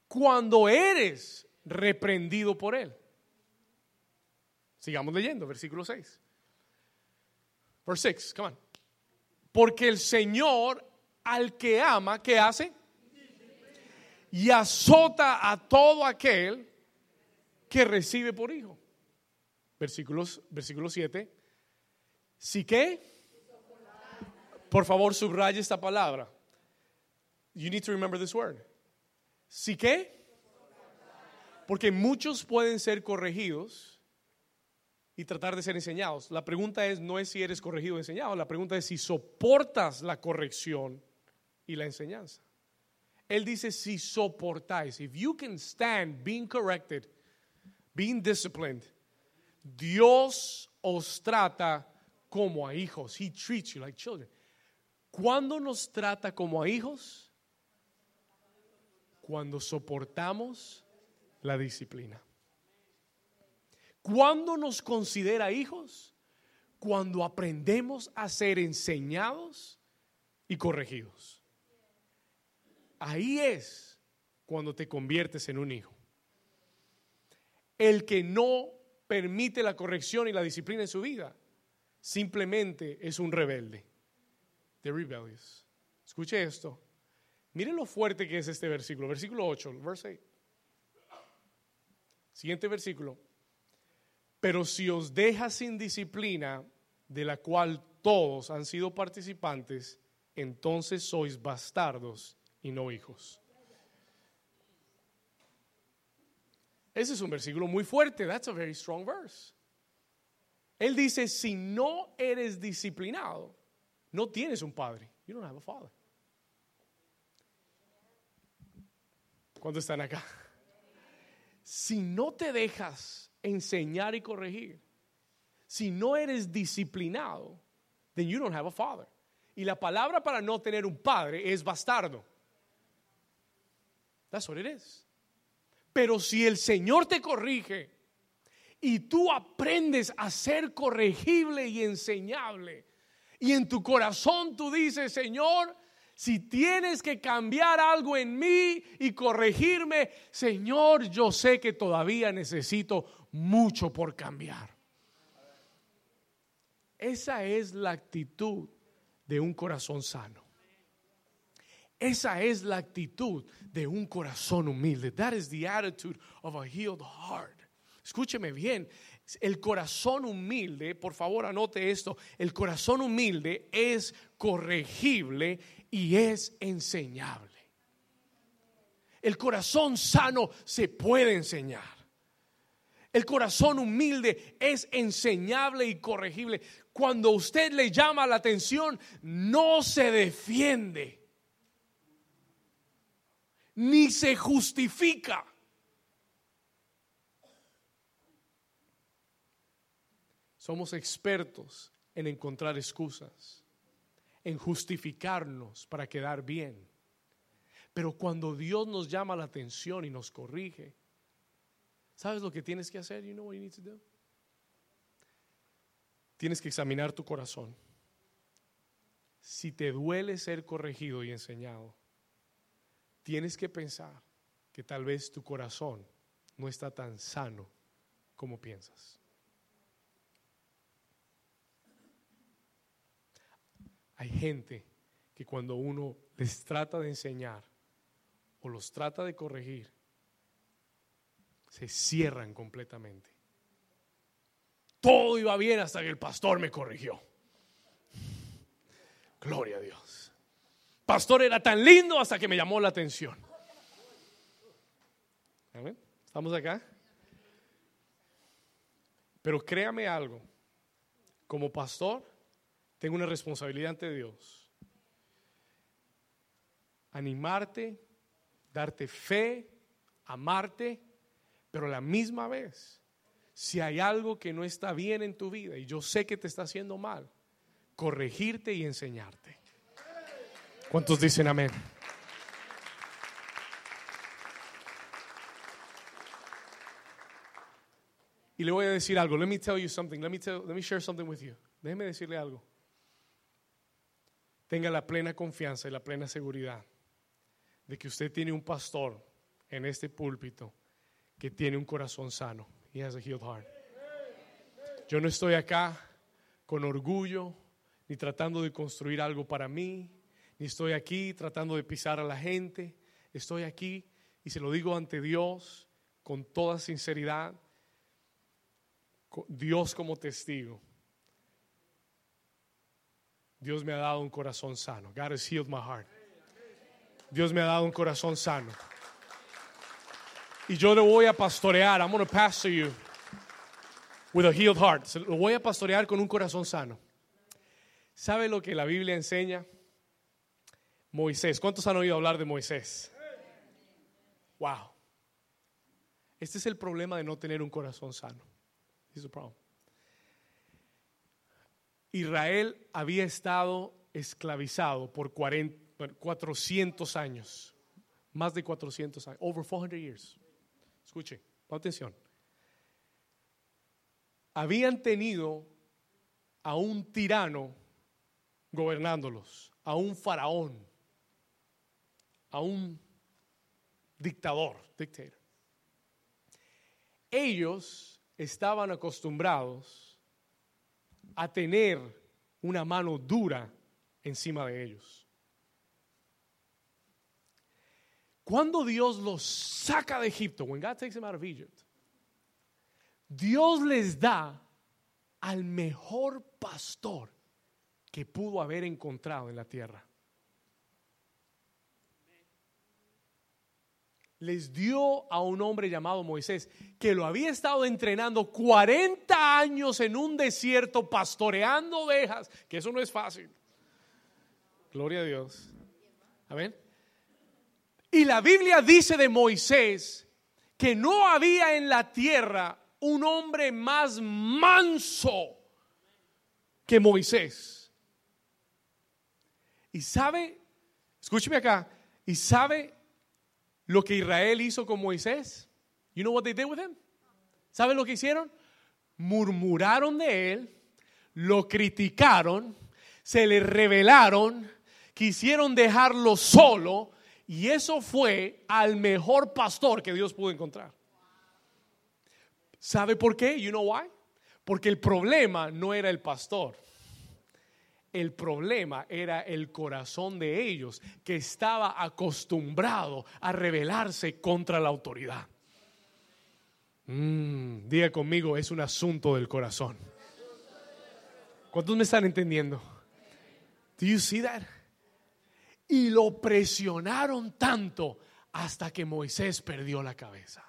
cuando eres reprendido por Él. Sigamos leyendo, versículo 6. Verse 6, come on. Porque el Señor al que ama, ¿qué hace? Y azota a todo aquel que recibe por hijo. Versículos, versículo 7. ¿Sí qué? Por favor, subraye esta palabra. You need to remember this word. ¿Sí qué? Porque muchos pueden ser corregidos y tratar de ser enseñados. La pregunta es no es si eres corregido o enseñado, la pregunta es si soportas la corrección y la enseñanza. Él dice si soportáis, if you can stand being corrected, being disciplined, Dios os trata como a hijos. He treats you like children. ¿Cuándo nos trata como a hijos? Cuando soportamos la disciplina. ¿Cuándo nos considera hijos? Cuando aprendemos a ser enseñados y corregidos. Ahí es cuando te conviertes en un hijo. El que no permite la corrección y la disciplina en su vida simplemente es un rebelde. The rebellious. Escuche esto. Miren lo fuerte que es este versículo. Versículo 8, verse 8. Siguiente versículo. Pero si os deja sin disciplina, de la cual todos han sido participantes, entonces sois bastardos y no hijos. Ese es un versículo muy fuerte. That's a very strong verse. Él dice, si no eres disciplinado, no tienes un padre. You don't have a father. ¿Cuándo están acá? Si no te dejas enseñar y corregir. Si no eres disciplinado, then you don't have a father. Y la palabra para no tener un padre es bastardo. That's what it. Pero si el Señor te corrige y tú aprendes a ser corregible y enseñable, y en tu corazón tú dices, Señor, si tienes que cambiar algo en mí y corregirme, Señor, yo sé que todavía necesito mucho por cambiar. Esa es la actitud de un corazón sano. Esa es la actitud de un corazón humilde. That is the attitude of a healed heart. Escúcheme bien, el corazón humilde, por favor anote esto, el corazón humilde es corregible y es enseñable. El corazón sano se puede enseñar. El corazón humilde es enseñable y corregible. Cuando usted le llama la atención, no se defiende, ni se justifica. Somos expertos en encontrar excusas, en justificarnos para quedar bien. Pero cuando Dios nos llama la atención y nos corrige, ¿sabes lo que tienes que hacer? You know what you need to do? Tienes que examinar tu corazón. Si te duele ser corregido y enseñado, tienes que pensar que tal vez tu corazón no está tan sano como piensas. Hay gente que cuando uno les trata de enseñar o los trata de corregir, se cierran completamente. Todo iba bien hasta que el pastor me corrigió. Gloria a Dios. Pastor era tan lindo hasta que me llamó la atención. ¿Estamos acá? Pero créame algo, como pastor, tengo una responsabilidad ante Dios. Animarte, darte fe, amarte, pero a la misma vez, si hay algo que no está bien en tu vida y yo sé que te está haciendo mal, corregirte y enseñarte. ¿Cuántos dicen amén? Y le voy a decir algo. Let me tell you something. Let me, tell, let me share something with you. Déjeme decirle algo tenga la plena confianza y la plena seguridad de que usted tiene un pastor en este púlpito que tiene un corazón sano. He has a healed heart. Yo no estoy acá con orgullo ni tratando de construir algo para mí, ni estoy aquí tratando de pisar a la gente. Estoy aquí y se lo digo ante Dios con toda sinceridad, Dios como testigo Dios me ha dado un corazón sano. God has healed my heart. Dios me ha dado un corazón sano. Y yo le voy a pastorear. I'm going to pastor you with a healed heart. Lo voy a pastorear con un corazón sano. ¿Sabe lo que la Biblia enseña? Moisés. ¿Cuántos han oído hablar de Moisés? Wow. Este es el problema de no tener un corazón sano. Israel había estado esclavizado por 400 años, más de 400 años, over 400 years. Escuche, pon atención. Habían tenido a un tirano gobernándolos, a un faraón, a un dictador, dictator. Ellos estaban acostumbrados a tener una mano dura encima de ellos. Cuando Dios los saca de Egipto, when God takes them out of Egypt, Dios les da al mejor pastor que pudo haber encontrado en la tierra. Les dio a un hombre llamado Moisés, que lo había estado entrenando 40 años en un desierto pastoreando ovejas, que eso no es fácil. Gloria a Dios. Amén. Y la Biblia dice de Moisés que no había en la tierra un hombre más manso que Moisés. Y sabe, escúcheme acá, y sabe lo que Israel hizo con Moisés. You know what they did with him? ¿Sabe lo que hicieron? Murmuraron de él, lo criticaron, se le rebelaron, quisieron dejarlo solo y eso fue al mejor pastor que Dios pudo encontrar. ¿Sabe por qué? You know why? Porque el problema no era el pastor. El problema era el corazón de ellos que estaba acostumbrado a rebelarse contra la autoridad. Mm, diga conmigo, es un asunto del corazón. ¿Cuántos me están entendiendo? Do you see that? Y lo presionaron tanto hasta que Moisés perdió la cabeza.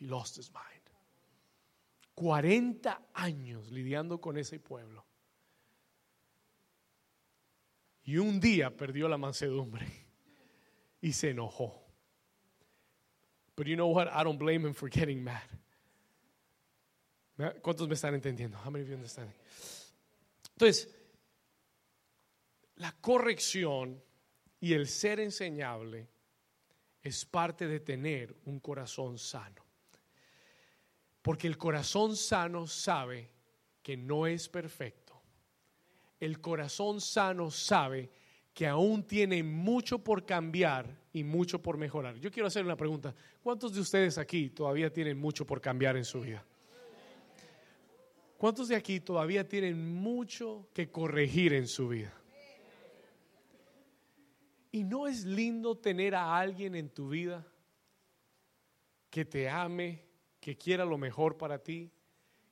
He lost his mind. 40 años lidiando con ese pueblo. Y un día perdió la mansedumbre y se enojó. But you know what? I don't blame him for getting mad. ¿Cuántos me están entendiendo? How many of you understand? Entonces, la corrección y el ser enseñable es parte de tener un corazón sano. Porque el corazón sano sabe que no es perfecto. El corazón sano sabe que aún tiene mucho por cambiar y mucho por mejorar. Yo quiero hacer una pregunta. ¿Cuántos de ustedes aquí todavía tienen mucho por cambiar en su vida? ¿Cuántos de aquí todavía tienen mucho que corregir en su vida? ¿Y no es lindo tener a alguien en tu vida que te ame, que quiera lo mejor para ti,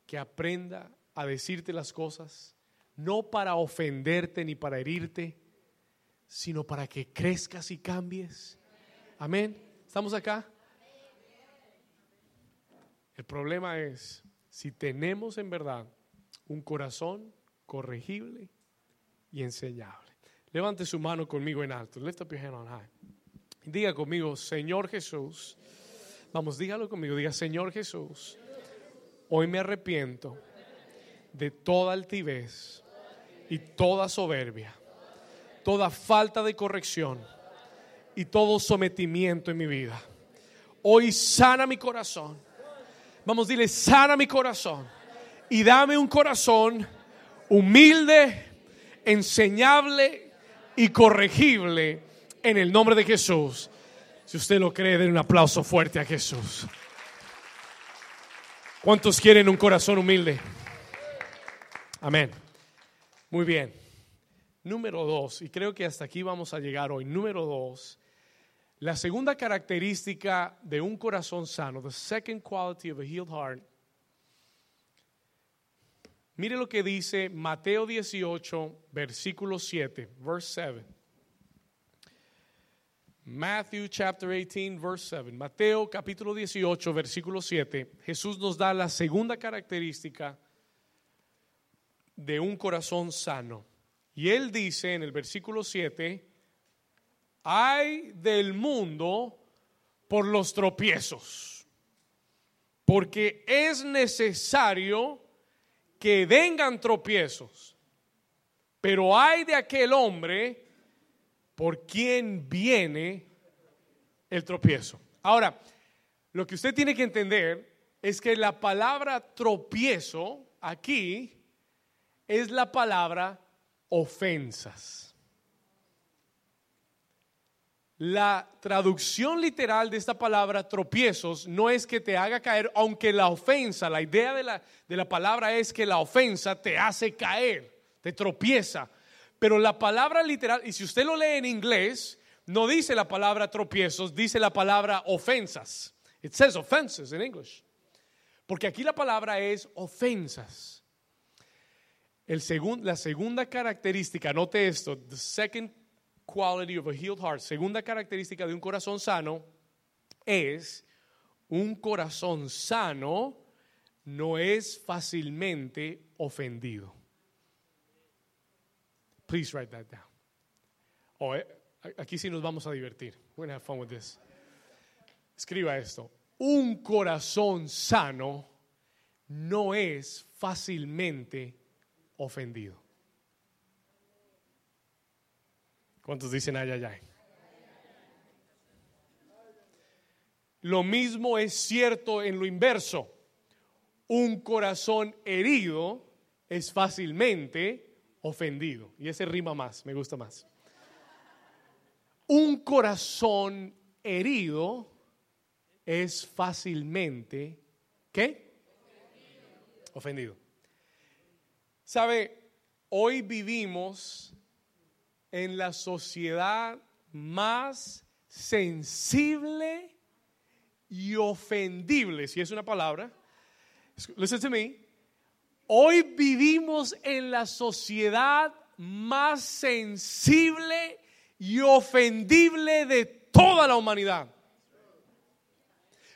que aprenda a decirte las cosas, no para ofenderte ni para herirte, sino para que crezcas y cambies? Amén. ¿Estamos acá? El problema es si tenemos en verdad un corazón corregible y enseñable. Levante su mano conmigo en alto. Lift up your hand on high. Diga conmigo, Señor Jesús. Vamos, dígalo conmigo. Diga, Señor Jesús. Hoy me arrepiento de toda altivez y toda soberbia, toda falta de corrección y todo sometimiento en mi vida. Hoy sana mi corazón Vamos, dile, sana mi corazón y dame un corazón humilde, enseñable y corregible en el nombre de Jesús. Si usted lo cree, den un aplauso fuerte a Jesús. ¿Cuántos quieren un corazón humilde? Amén. Muy bien. Número dos, y creo que hasta aquí vamos a llegar hoy. Número dos, la segunda característica de un corazón sano, the second quality of a healed heart, mire lo que dice Mateo 18, versículo 7, verse 7. Matthew chapter 18, verse 7. Mateo capítulo 18, versículo 7. Jesús nos da la segunda característica de un corazón sano. Y él dice en el versículo 7, hay del mundo por los tropiezos. Porque es necesario que vengan tropiezos. Pero hay de aquel hombre por quien viene el tropiezo. Ahora, lo que usted tiene que entender es que la palabra tropiezo aquí es la palabra ofensas. La traducción literal de esta palabra tropiezos no es que te haga caer, aunque la ofensa, la idea de la, de la palabra es que la ofensa te hace caer, te tropieza. Pero la palabra literal, y si usted lo lee en inglés, no dice la palabra tropiezos, dice la palabra ofensas. It says offenses in English. Porque aquí la palabra es ofensas. La segunda característica, note esto, the second quality of a healed heart, segunda característica de un corazón sano es un corazón sano no es fácilmente ofendido. Please write that down. Oh, eh, aquí sí nos vamos a divertir. We're gonna have fun with this. Escriba esto. Un corazón sano no es fácilmente ofendido. ¿Cuántos dicen ay, ay, ay? Lo mismo es cierto en lo inverso. Un corazón herido es fácilmente ofendido. Y ese rima más, me gusta más. Un corazón herido es fácilmente, ¿qué? Ofendido. ¿Sabe? Hoy vivimos en la sociedad más sensible y ofendible, si es una palabra. Listen to me. Hoy vivimos en la sociedad más sensible y ofendible de toda la humanidad.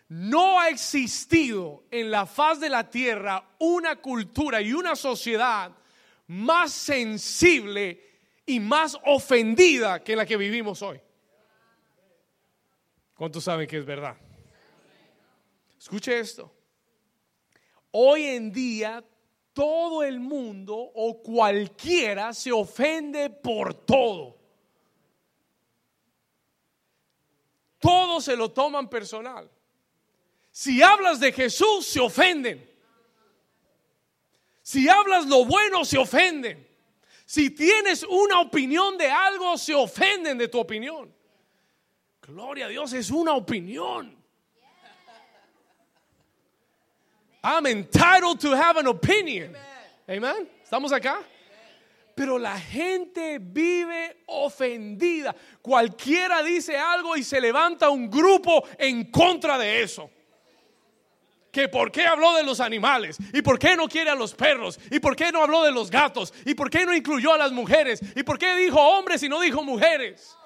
No ha existido en la faz de la tierra una cultura y una sociedad más sensible y más ofendida que la que vivimos hoy. ¿Cuántos saben que es verdad? Escuche esto. Hoy en día todo el mundo o cualquiera se ofende por todo. Todos se lo toman personal. Si hablas de Jesús, se ofenden. Si hablas lo bueno, se ofenden. Si tienes una opinión de algo, se ofenden de tu opinión. Gloria a Dios, es una opinión. I'm entitled to have an opinion. Amen. ¿Estamos acá? Pero la gente vive ofendida. Cualquiera dice algo y se levanta un grupo en contra de eso. Que por qué habló de los animales y por qué no quiere a los perros y por qué no habló de los gatos y por qué no incluyó a las mujeres y por qué dijo hombres y no dijo mujeres.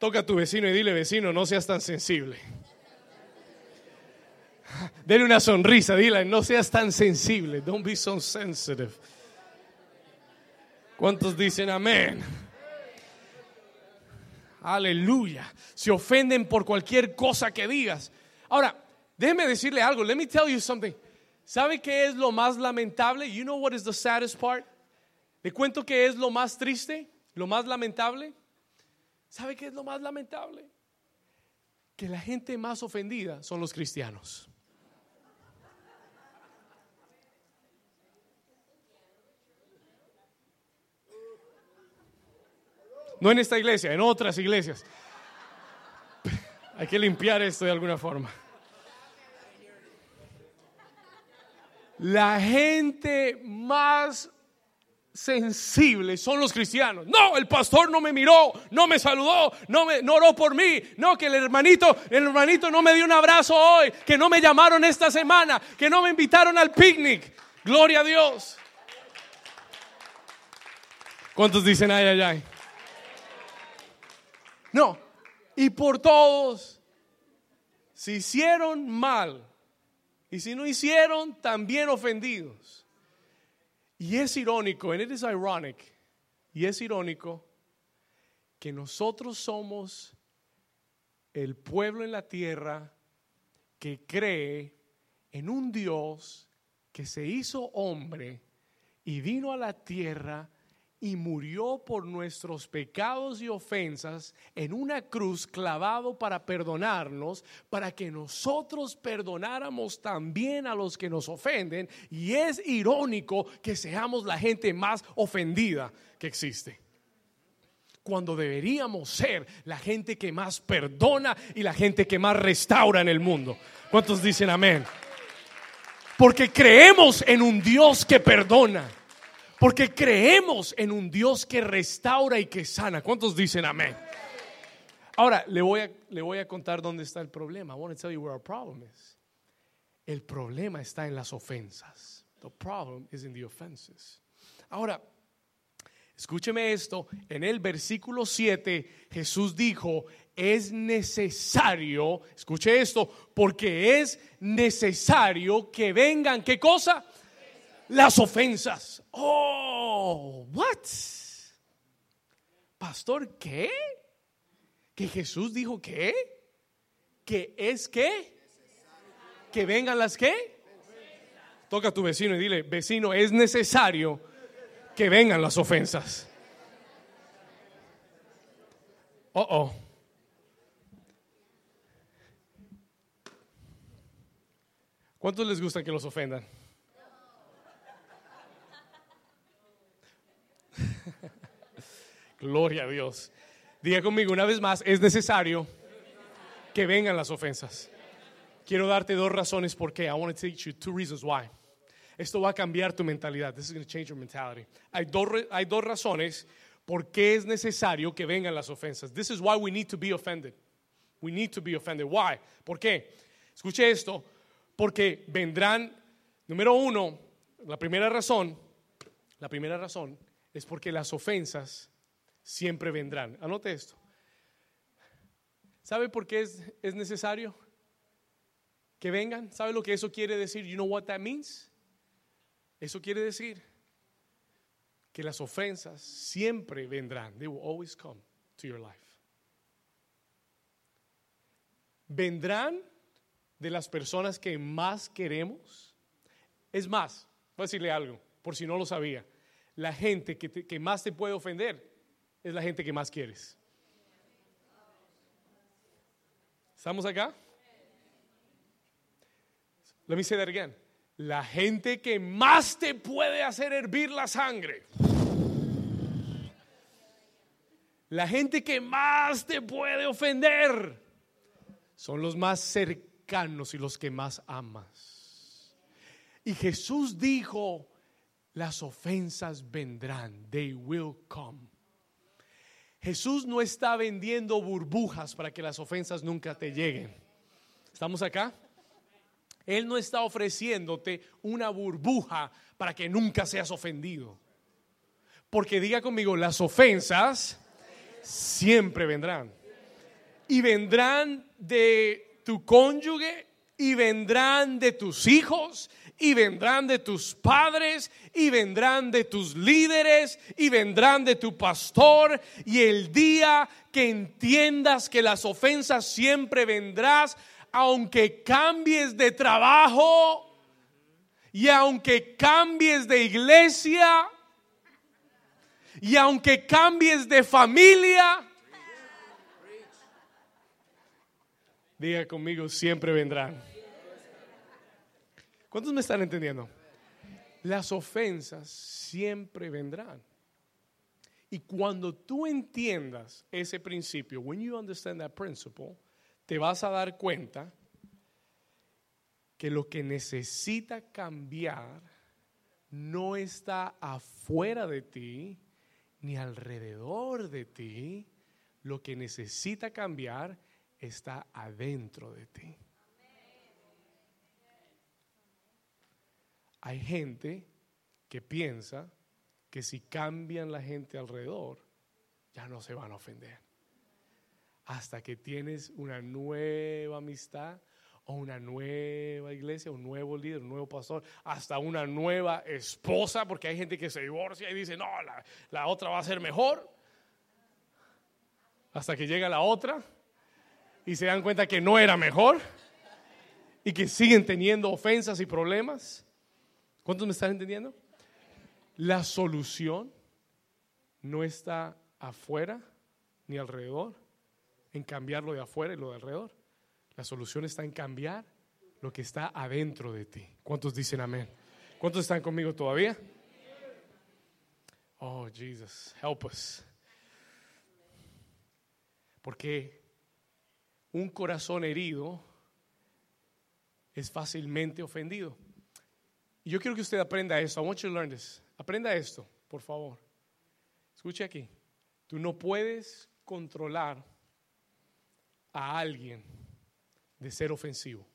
Toca a tu vecino y dile vecino, no seas tan sensible. Dele una sonrisa, dile, no seas tan sensible. Don't be so sensitive. ¿Cuántos dicen amén? Aleluya. Se ofenden por cualquier cosa que digas. Ahora, déjeme decirle algo. Let me tell you something. ¿Sabe qué es lo más lamentable? You know what is the saddest part? Le cuento qué es lo más triste, lo más lamentable. ¿Sabe qué es lo más lamentable? Que la gente más ofendida son los cristianos. No en esta iglesia, en otras iglesias. Hay que limpiar esto de alguna forma. La gente más sensible son los cristianos. No, el pastor no me miró, no me saludó, no me oró por mí. No, que el hermanito, el hermanito no me dio un abrazo hoy, que no me llamaron esta semana, que no me invitaron al picnic. Gloria a Dios. ¿Cuántos dicen ay ay ay? No, y por todos. Si hicieron mal y si no hicieron, también ofendidos. Y es irónico, and it is ironic, y es irónico que nosotros somos el pueblo en la tierra que cree en un Dios que se hizo hombre y vino a la tierra y murió por nuestros pecados y ofensas en una cruz clavado para perdonarnos, para que nosotros perdonáramos también a los que nos ofenden. Y es irónico que seamos la gente más ofendida que existe. Cuando deberíamos ser la gente que más perdona y la gente que más restaura en el mundo. ¿Cuántos dicen amén? Porque creemos en un Dios que perdona porque creemos en un Dios que restaura y que sana. ¿Cuántos dicen amén? Ahora, le voy a, le voy a contar dónde está el problema. I want to tell you where our problem is. El problema está en las ofensas. The problem is in the offenses. Ahora, escúcheme esto. En el versículo 7, Jesús dijo, es necesario, escuche esto, porque es necesario que vengan, ¿qué cosa? Las ofensas. Oh, what? Pastor, ¿qué? ¿Que Jesús dijo qué? ¿Que es qué? ¿Que vengan las qué? Toca a tu vecino y dile, vecino, es necesario que vengan las ofensas. Oh, oh. ¿Cuántos les gusta que los ofendan? Gloria a Dios. Diga conmigo una vez más, es necesario que vengan las ofensas. Quiero darte dos razones por qué. I want to teach you two reasons why. Esto va a cambiar tu mentalidad. This is going to change your mentality. Hay dos, hay dos razones por qué es necesario que vengan las ofensas. This is why we need to be offended. We need to be offended. Why? ¿Por qué? Escuche esto. Porque vendrán, número uno, la primera razón, la primera razón es porque las ofensas siempre vendrán. Anote esto. ¿Sabe por qué es, es necesario que vengan? ¿Sabe lo que eso quiere decir? You know what that means? Eso quiere decir que las ofensas siempre vendrán. They will always come to your life. Vendrán de las personas que más queremos. Es más, voy a decirle algo, por si no lo sabía. La gente que, que más te puede ofender es la gente que más quieres. ¿Estamos acá? Let me say that again. La gente que más te puede hacer hervir la sangre. La gente que más te puede ofender son los más cercanos y los que más amas. Y Jesús dijo, las ofensas vendrán, they will come. Jesús no está vendiendo burbujas para que las ofensas nunca te lleguen. ¿Estamos acá? Él no está ofreciéndote una burbuja para que nunca seas ofendido. Porque diga conmigo, las ofensas siempre vendrán. Y vendrán de tu cónyuge, y vendrán de tus hijos, y vendrán de tus padres, y vendrán de tus líderes, y vendrán de tu pastor. Y el día que entiendas que las ofensas siempre vendrás, aunque cambies de trabajo, y aunque cambies de iglesia, y aunque cambies de familia, diga conmigo, siempre vendrán. ¿Cuántos me están entendiendo? Las ofensas siempre vendrán. Y cuando tú entiendas ese principio, when you understand that principle, te vas a dar cuenta que lo que necesita cambiar no está afuera de ti ni alrededor de ti. Lo que necesita cambiar está adentro de ti. Hay gente que piensa que si cambian la gente alrededor, ya no se van a ofender. Hasta que tienes una nueva amistad o una nueva iglesia, un nuevo líder, un nuevo pastor, hasta una nueva esposa, porque hay gente que se divorcia y dice, no, la, la otra va a ser mejor. Hasta que llega la otra y se dan cuenta que no era mejor y que siguen teniendo ofensas y problemas. ¿Cuántos me están entendiendo? La solución no está afuera ni alrededor, en cambiar lo de afuera y lo de alrededor. La solución está en cambiar lo que está adentro de ti. ¿Cuántos dicen amén? ¿Cuántos están conmigo todavía? Oh, Jesus, help us. Porque un corazón herido es fácilmente ofendido. Yo quiero que usted aprenda eso. I want you to learn this. Aprenda esto, por favor. Escuche aquí. Tú no puedes controlar a alguien de ser ofensivo.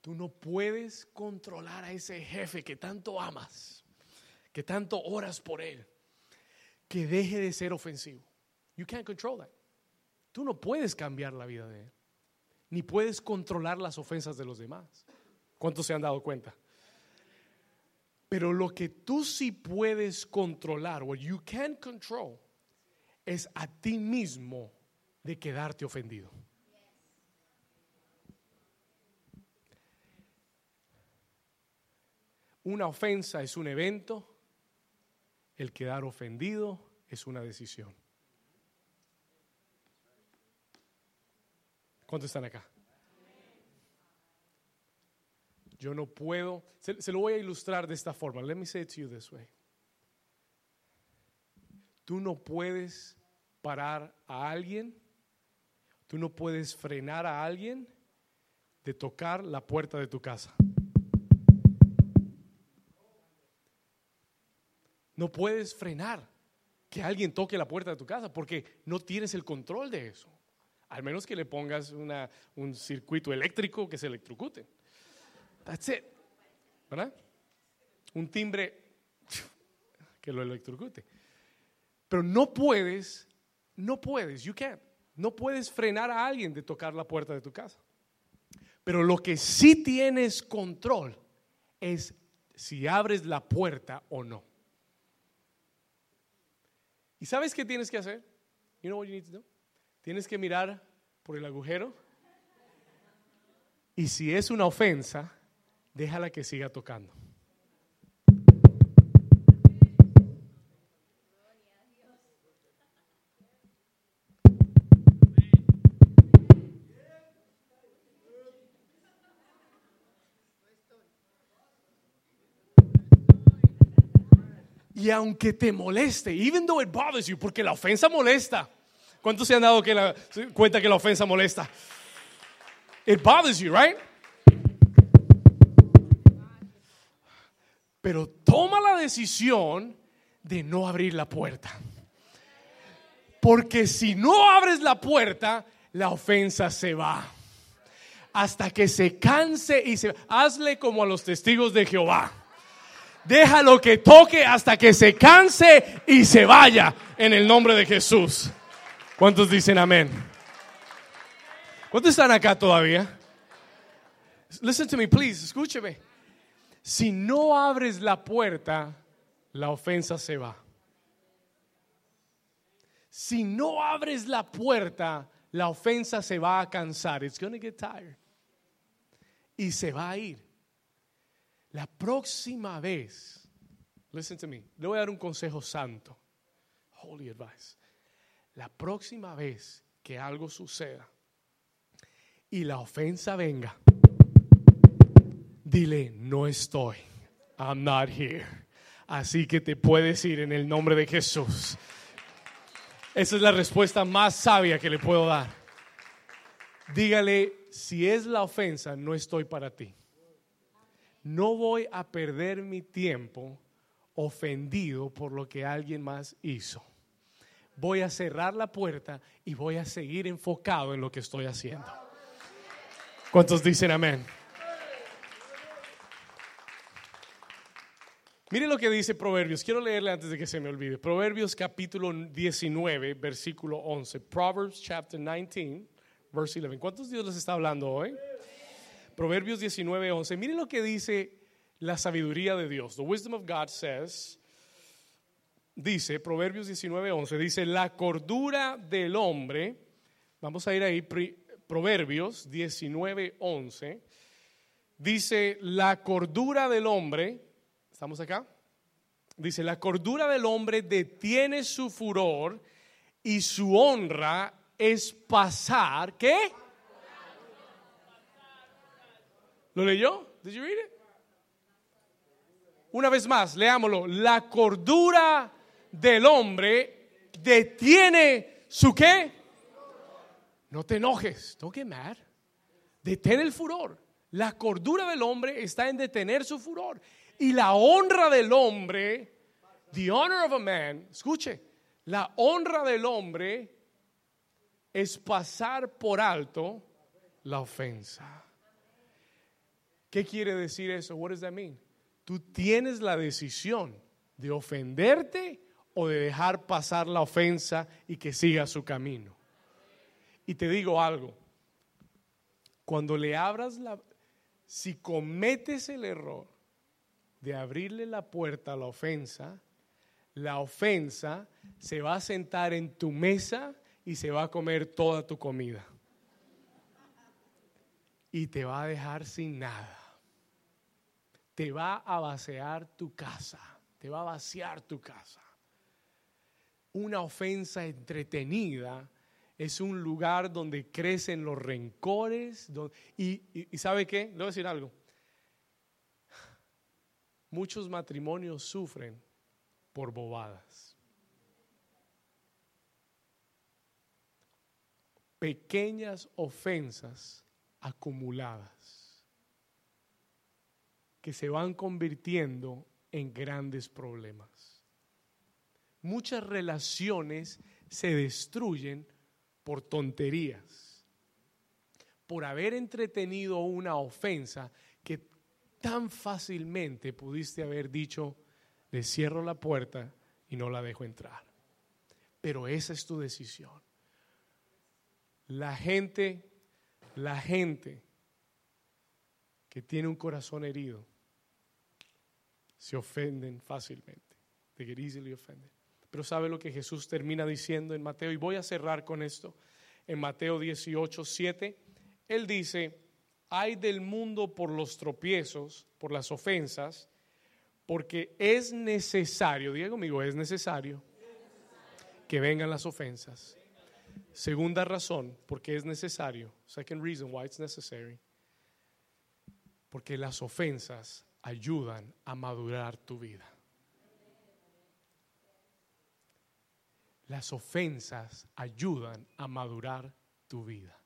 Tú no puedes controlar a ese jefe que tanto amas, que tanto oras por él, que deje de ser ofensivo. You can't control that. Tú no puedes cambiar la vida de él, ni puedes controlar las ofensas de los demás. ¿Cuántos se han dado cuenta? Pero lo que tú sí puedes controlar, what you can control, es a ti mismo de quedarte ofendido. Una ofensa es un evento, el quedar ofendido es una decisión. ¿Cuántos están acá? Yo no puedo, se, lo voy a ilustrar de esta forma. Let me say it to you this way. Tú no puedes parar a alguien, tú no puedes frenar a alguien de tocar la puerta de tu casa. No puedes frenar que alguien toque la puerta de tu casa porque no tienes el control de eso. Al menos que le pongas una, un circuito eléctrico que se electrocute. That's it. ¿Verdad? Un timbre que lo electrocute. Pero no puedes, no puedes, you can't. No puedes frenar a alguien de tocar la puerta de tu casa. Pero lo que sí tienes control es si abres la puerta o no. ¿Y sabes qué tienes que hacer? You know what you need to do? Tienes que mirar por el agujero. Y si es una ofensa, déjala que siga tocando. Y aunque te moleste, even though it bothers you, porque la ofensa molesta. ¿Cuántos se han dado cuenta que la ofensa molesta? It bothers you, right? Pero toma la decisión de no abrir la puerta. Porque si no abres la puerta, la ofensa se va. Hasta que se canse y se... Hazle como a los testigos de Jehová Déjalo que toque hasta que se canse y se vaya en el nombre de Jesús. ¿Cuántos dicen amén? ¿Cuántos están acá todavía? Listen to me, please, escúcheme. Si no abres la puerta, la ofensa se va. Si no abres la puerta, la ofensa se va a cansar. It's going get tired. Y se va a ir. La próxima vez, listen to me, le voy a dar un consejo santo. Holy advice. La próxima vez que algo suceda y la ofensa venga, dile, no estoy. I'm not here. Así que te puedes ir en el nombre de Jesús. Esa es la respuesta más sabia que le puedo dar. Dígale, si es la ofensa, no estoy para ti no voy a perder mi tiempo ofendido por lo que alguien más hizo. Voy a cerrar la puerta y voy a seguir enfocado en lo que estoy haciendo. ¿Cuántos dicen amén? Mire lo que dice Proverbios. Quiero leerle antes de que se me olvide. Proverbios capítulo 19, versículo 11. Proverbs chapter 19, verse 11. ¿Cuántos Dios les está hablando hoy? Proverbios 19, 11. Miren lo que dice la sabiduría de Dios. The wisdom of God says, dice, Proverbios 19, 11, dice, la cordura del hombre, vamos a ir ahí, Proverbios 19, 11, dice, la cordura del hombre, ¿estamos acá? Dice, la cordura del hombre detiene su furor y su honra es pasar, ¿qué? ¿Lo leyó? Did you read it? Una vez más, leámoslo. La cordura del hombre detiene su qué? No te enojes. Don't get mad. Detén el furor. La cordura del hombre está en detener su furor. Y la honra del hombre, the honor of a man, escuche, la honra del hombre es pasar por alto la ofensa. ¿Qué quiere decir eso? What does that mean? Tú tienes la decisión de ofenderte o de dejar pasar la ofensa y que siga su camino. Y te digo algo, cuando le abras la, si cometes el error de abrirle la puerta a la ofensa, la ofensa se va a sentar en tu mesa y se va a comer toda tu comida. Y te va a dejar sin nada te va a vaciar tu casa, te va a vaciar tu casa. Una ofensa entretenida es un lugar donde crecen los rencores. y, y, ¿sabe qué? Le voy a decir algo. Muchos matrimonios sufren por bobadas. Pequeñas ofensas acumuladas que se van convirtiendo en grandes problemas. Muchas relaciones se destruyen por tonterías, por haber entretenido una ofensa tan fácilmente pudiste haber dicho, le cierro la puerta y no la dejo entrar. Pero esa es tu decisión. La gente, la gente que tiene un corazón herido, se ofenden fácilmente. They get easily offended. Pero ¿sabe lo que Jesús termina diciendo en Mateo? Y voy a cerrar con esto. En Mateo 18, 7, Él dice, hay del mundo por los tropiezos, por las ofensas, porque es necesario, diga conmigo, es necesario que vengan las ofensas. Segunda razón, porque es necesario. Second reason why it's necessary. Porque las ofensas ayudan a madurar tu vida. Las ofensas ayudan a madurar tu vida.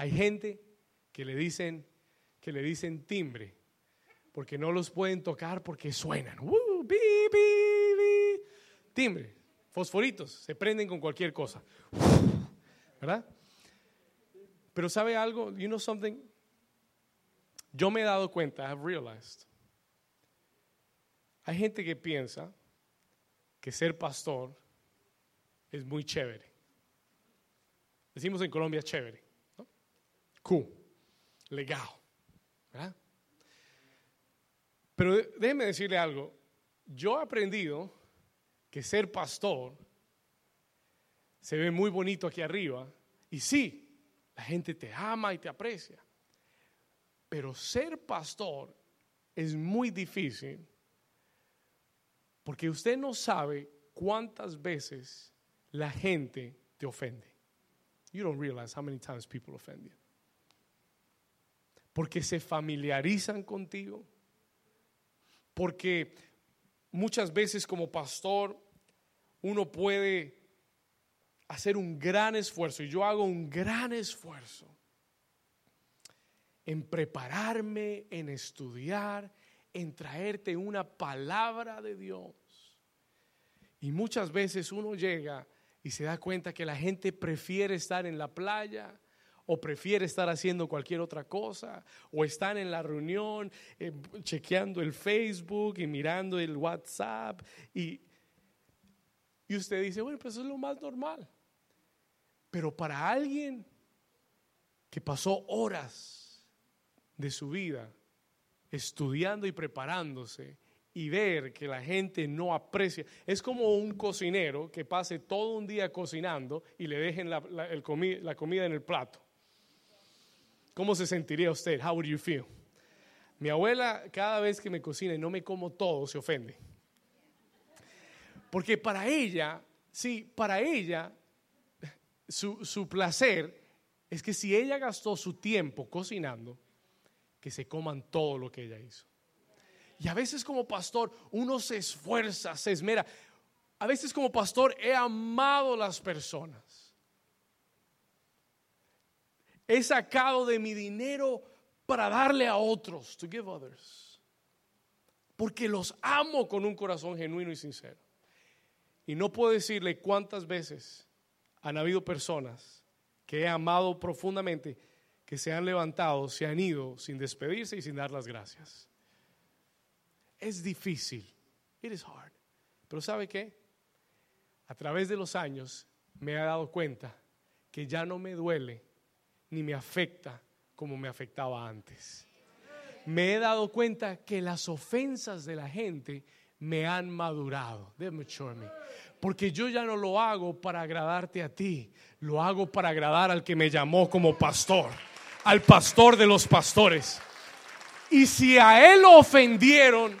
Hay gente que le dicen que le dicen timbre porque no los pueden tocar porque suenan. Timbre, fosforitos, se prenden con cualquier cosa. ¿Verdad? Pero sabe algo, you know something? Yo me he dado cuenta, I have realized. Hay gente que piensa que ser pastor es muy chévere. Decimos en Colombia chévere. Cool, legal, ¿verdad? Pero déjeme decirle algo, yo he aprendido que ser pastor se ve muy bonito aquí arriba y sí, la gente te ama y te aprecia, pero ser pastor es muy difícil porque usted no sabe cuántas veces la gente te ofende. You don't realize how many times people offend you. Porque se familiarizan contigo. Porque muchas veces como pastor uno puede hacer un gran esfuerzo, y yo hago un gran esfuerzo en prepararme, en estudiar, en traerte una palabra de Dios. Y muchas veces uno llega y se da cuenta que la gente prefiere estar en la playa o prefiere estar haciendo cualquier otra cosa, o están en la reunión eh, chequeando el Facebook y mirando el WhatsApp, y, y usted dice, bueno, pues eso es lo más normal. Pero para alguien que pasó horas de su vida estudiando y preparándose y ver que la gente no aprecia. Es como un cocinero que pase todo un día cocinando y le dejen la, comida en el plato. ¿Cómo se sentiría usted? How would you feel? Mi abuela cada vez que me cocina y no me como todo se ofende. Porque para ella, sí, para ella, su, su placer es que si ella gastó su tiempo cocinando, que se coman todo lo que ella hizo. Y a veces como pastor uno se esfuerza, se esmera. A veces como pastor he amado las personas. He sacado de mi dinero para darle a otros, to give others. Porque los amo con un corazón genuino y sincero. Y no puedo decirle cuántas veces han habido personas que he amado profundamente que se han levantado, se han ido sin despedirse y sin dar las gracias. Es difícil. It is hard. Pero ¿sabe qué? A través de los años me he dado cuenta que ya no me duele ni me afecta como me afectaba antes. Me he dado cuenta que las ofensas de la gente me han madurado. Porque yo ya no lo hago para agradarte a ti, lo hago para agradar al que me llamó como pastor al pastor de los pastores. Y si a él lo ofendieron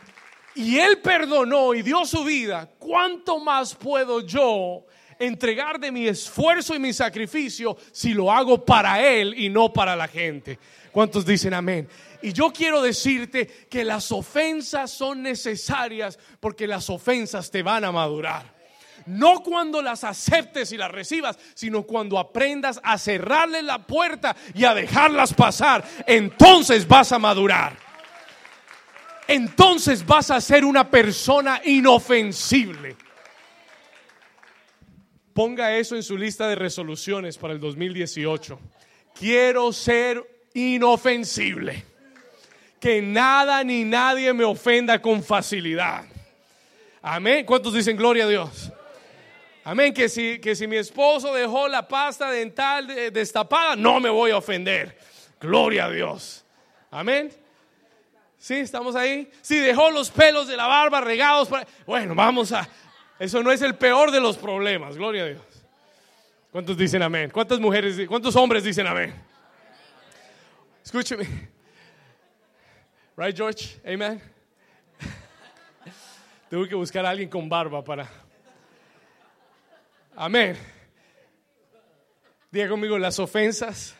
y él perdonó y dio su vida, ¿cuánto más puedo yo entregar de mi esfuerzo y mi sacrificio si lo hago para Él y no para la gente. ¿Cuántos dicen amén? Y yo quiero decirte que las ofensas son necesarias porque las ofensas te van a madurar. No cuando las aceptes y las recibas, sino cuando aprendas a cerrarle la puerta y a dejarlas pasar. Entonces vas a madurar. Entonces vas a ser una persona inofensible. Ponga eso en su lista de resoluciones para el 2018. Quiero ser inofensible. Que nada ni nadie me ofenda con facilidad. Amén. ¿Cuántos dicen gloria a Dios? Amén. Que si, que si mi esposo dejó la pasta dental destapada, no me voy a ofender. Gloria a Dios. Amén. Sí, estamos ahí. Si dejó los pelos de la barba regados, bueno, vamos a. Eso no es el peor de los problemas. Gloria a Dios. ¿Cuántos dicen amén? ¿Cuántas mujeres, cuántos hombres dicen amén? Escúcheme. Right, George? Amen. Tengo que buscar a alguien con barba para. Amén. Diga conmigo, las ofensas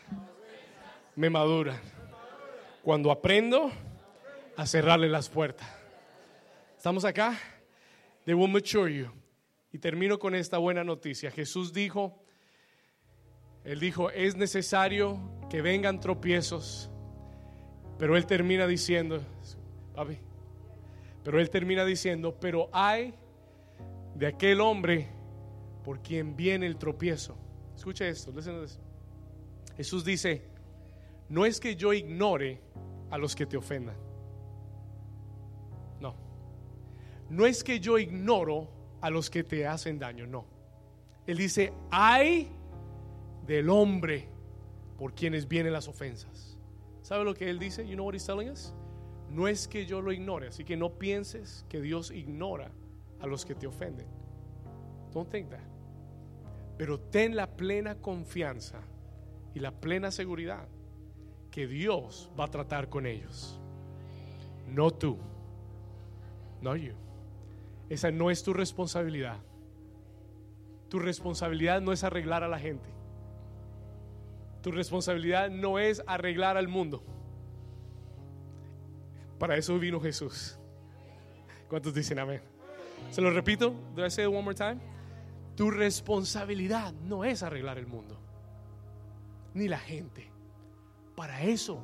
me maduran. Cuando aprendo a cerrarle las puertas. ¿Estamos acá? They will mature you. Y termino con esta buena noticia. Jesús dijo, Él dijo, es necesario que vengan tropiezos, pero Él termina diciendo, papi, pero Él termina diciendo, pero hay de aquel hombre por quien viene el tropiezo. Escucha esto, Jesús dice, no es que yo ignore a los que te ofendan. No es que yo ignoro a los que te hacen daño, no. Él dice, hay del hombre por quienes vienen las ofensas. ¿Sabe lo que él dice? You know what he's telling us? No es que yo lo ignore, así que no pienses que Dios ignora a los que te ofenden. Don't think that. Pero ten la plena confianza y la plena seguridad que Dios va a tratar con ellos. No tú. No you. Esa no es tu responsabilidad. Tu responsabilidad no es arreglar a la gente. Tu responsabilidad no es arreglar al mundo. Para eso vino Jesús. ¿Cuántos dicen amén? Se lo repito. Do I say it one more time? Tu responsabilidad no es arreglar el mundo, ni la gente. Para eso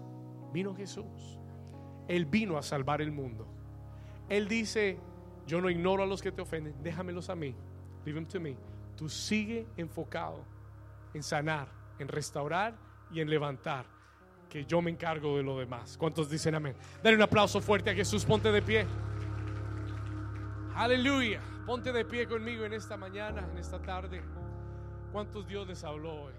vino Jesús. Él vino a salvar el mundo. Él dice, yo no ignoro a los que te ofenden, déjamelos a mí. Leave them to me. Tú sigue enfocado en sanar, en restaurar y en levantar, que yo me encargo de lo demás. ¿Cuántos dicen amén? Dale un aplauso fuerte a Jesús, ponte de pie. Aleluya. Ponte de pie conmigo en esta mañana, en esta tarde. ¿Cuántos Dios les habló hoy?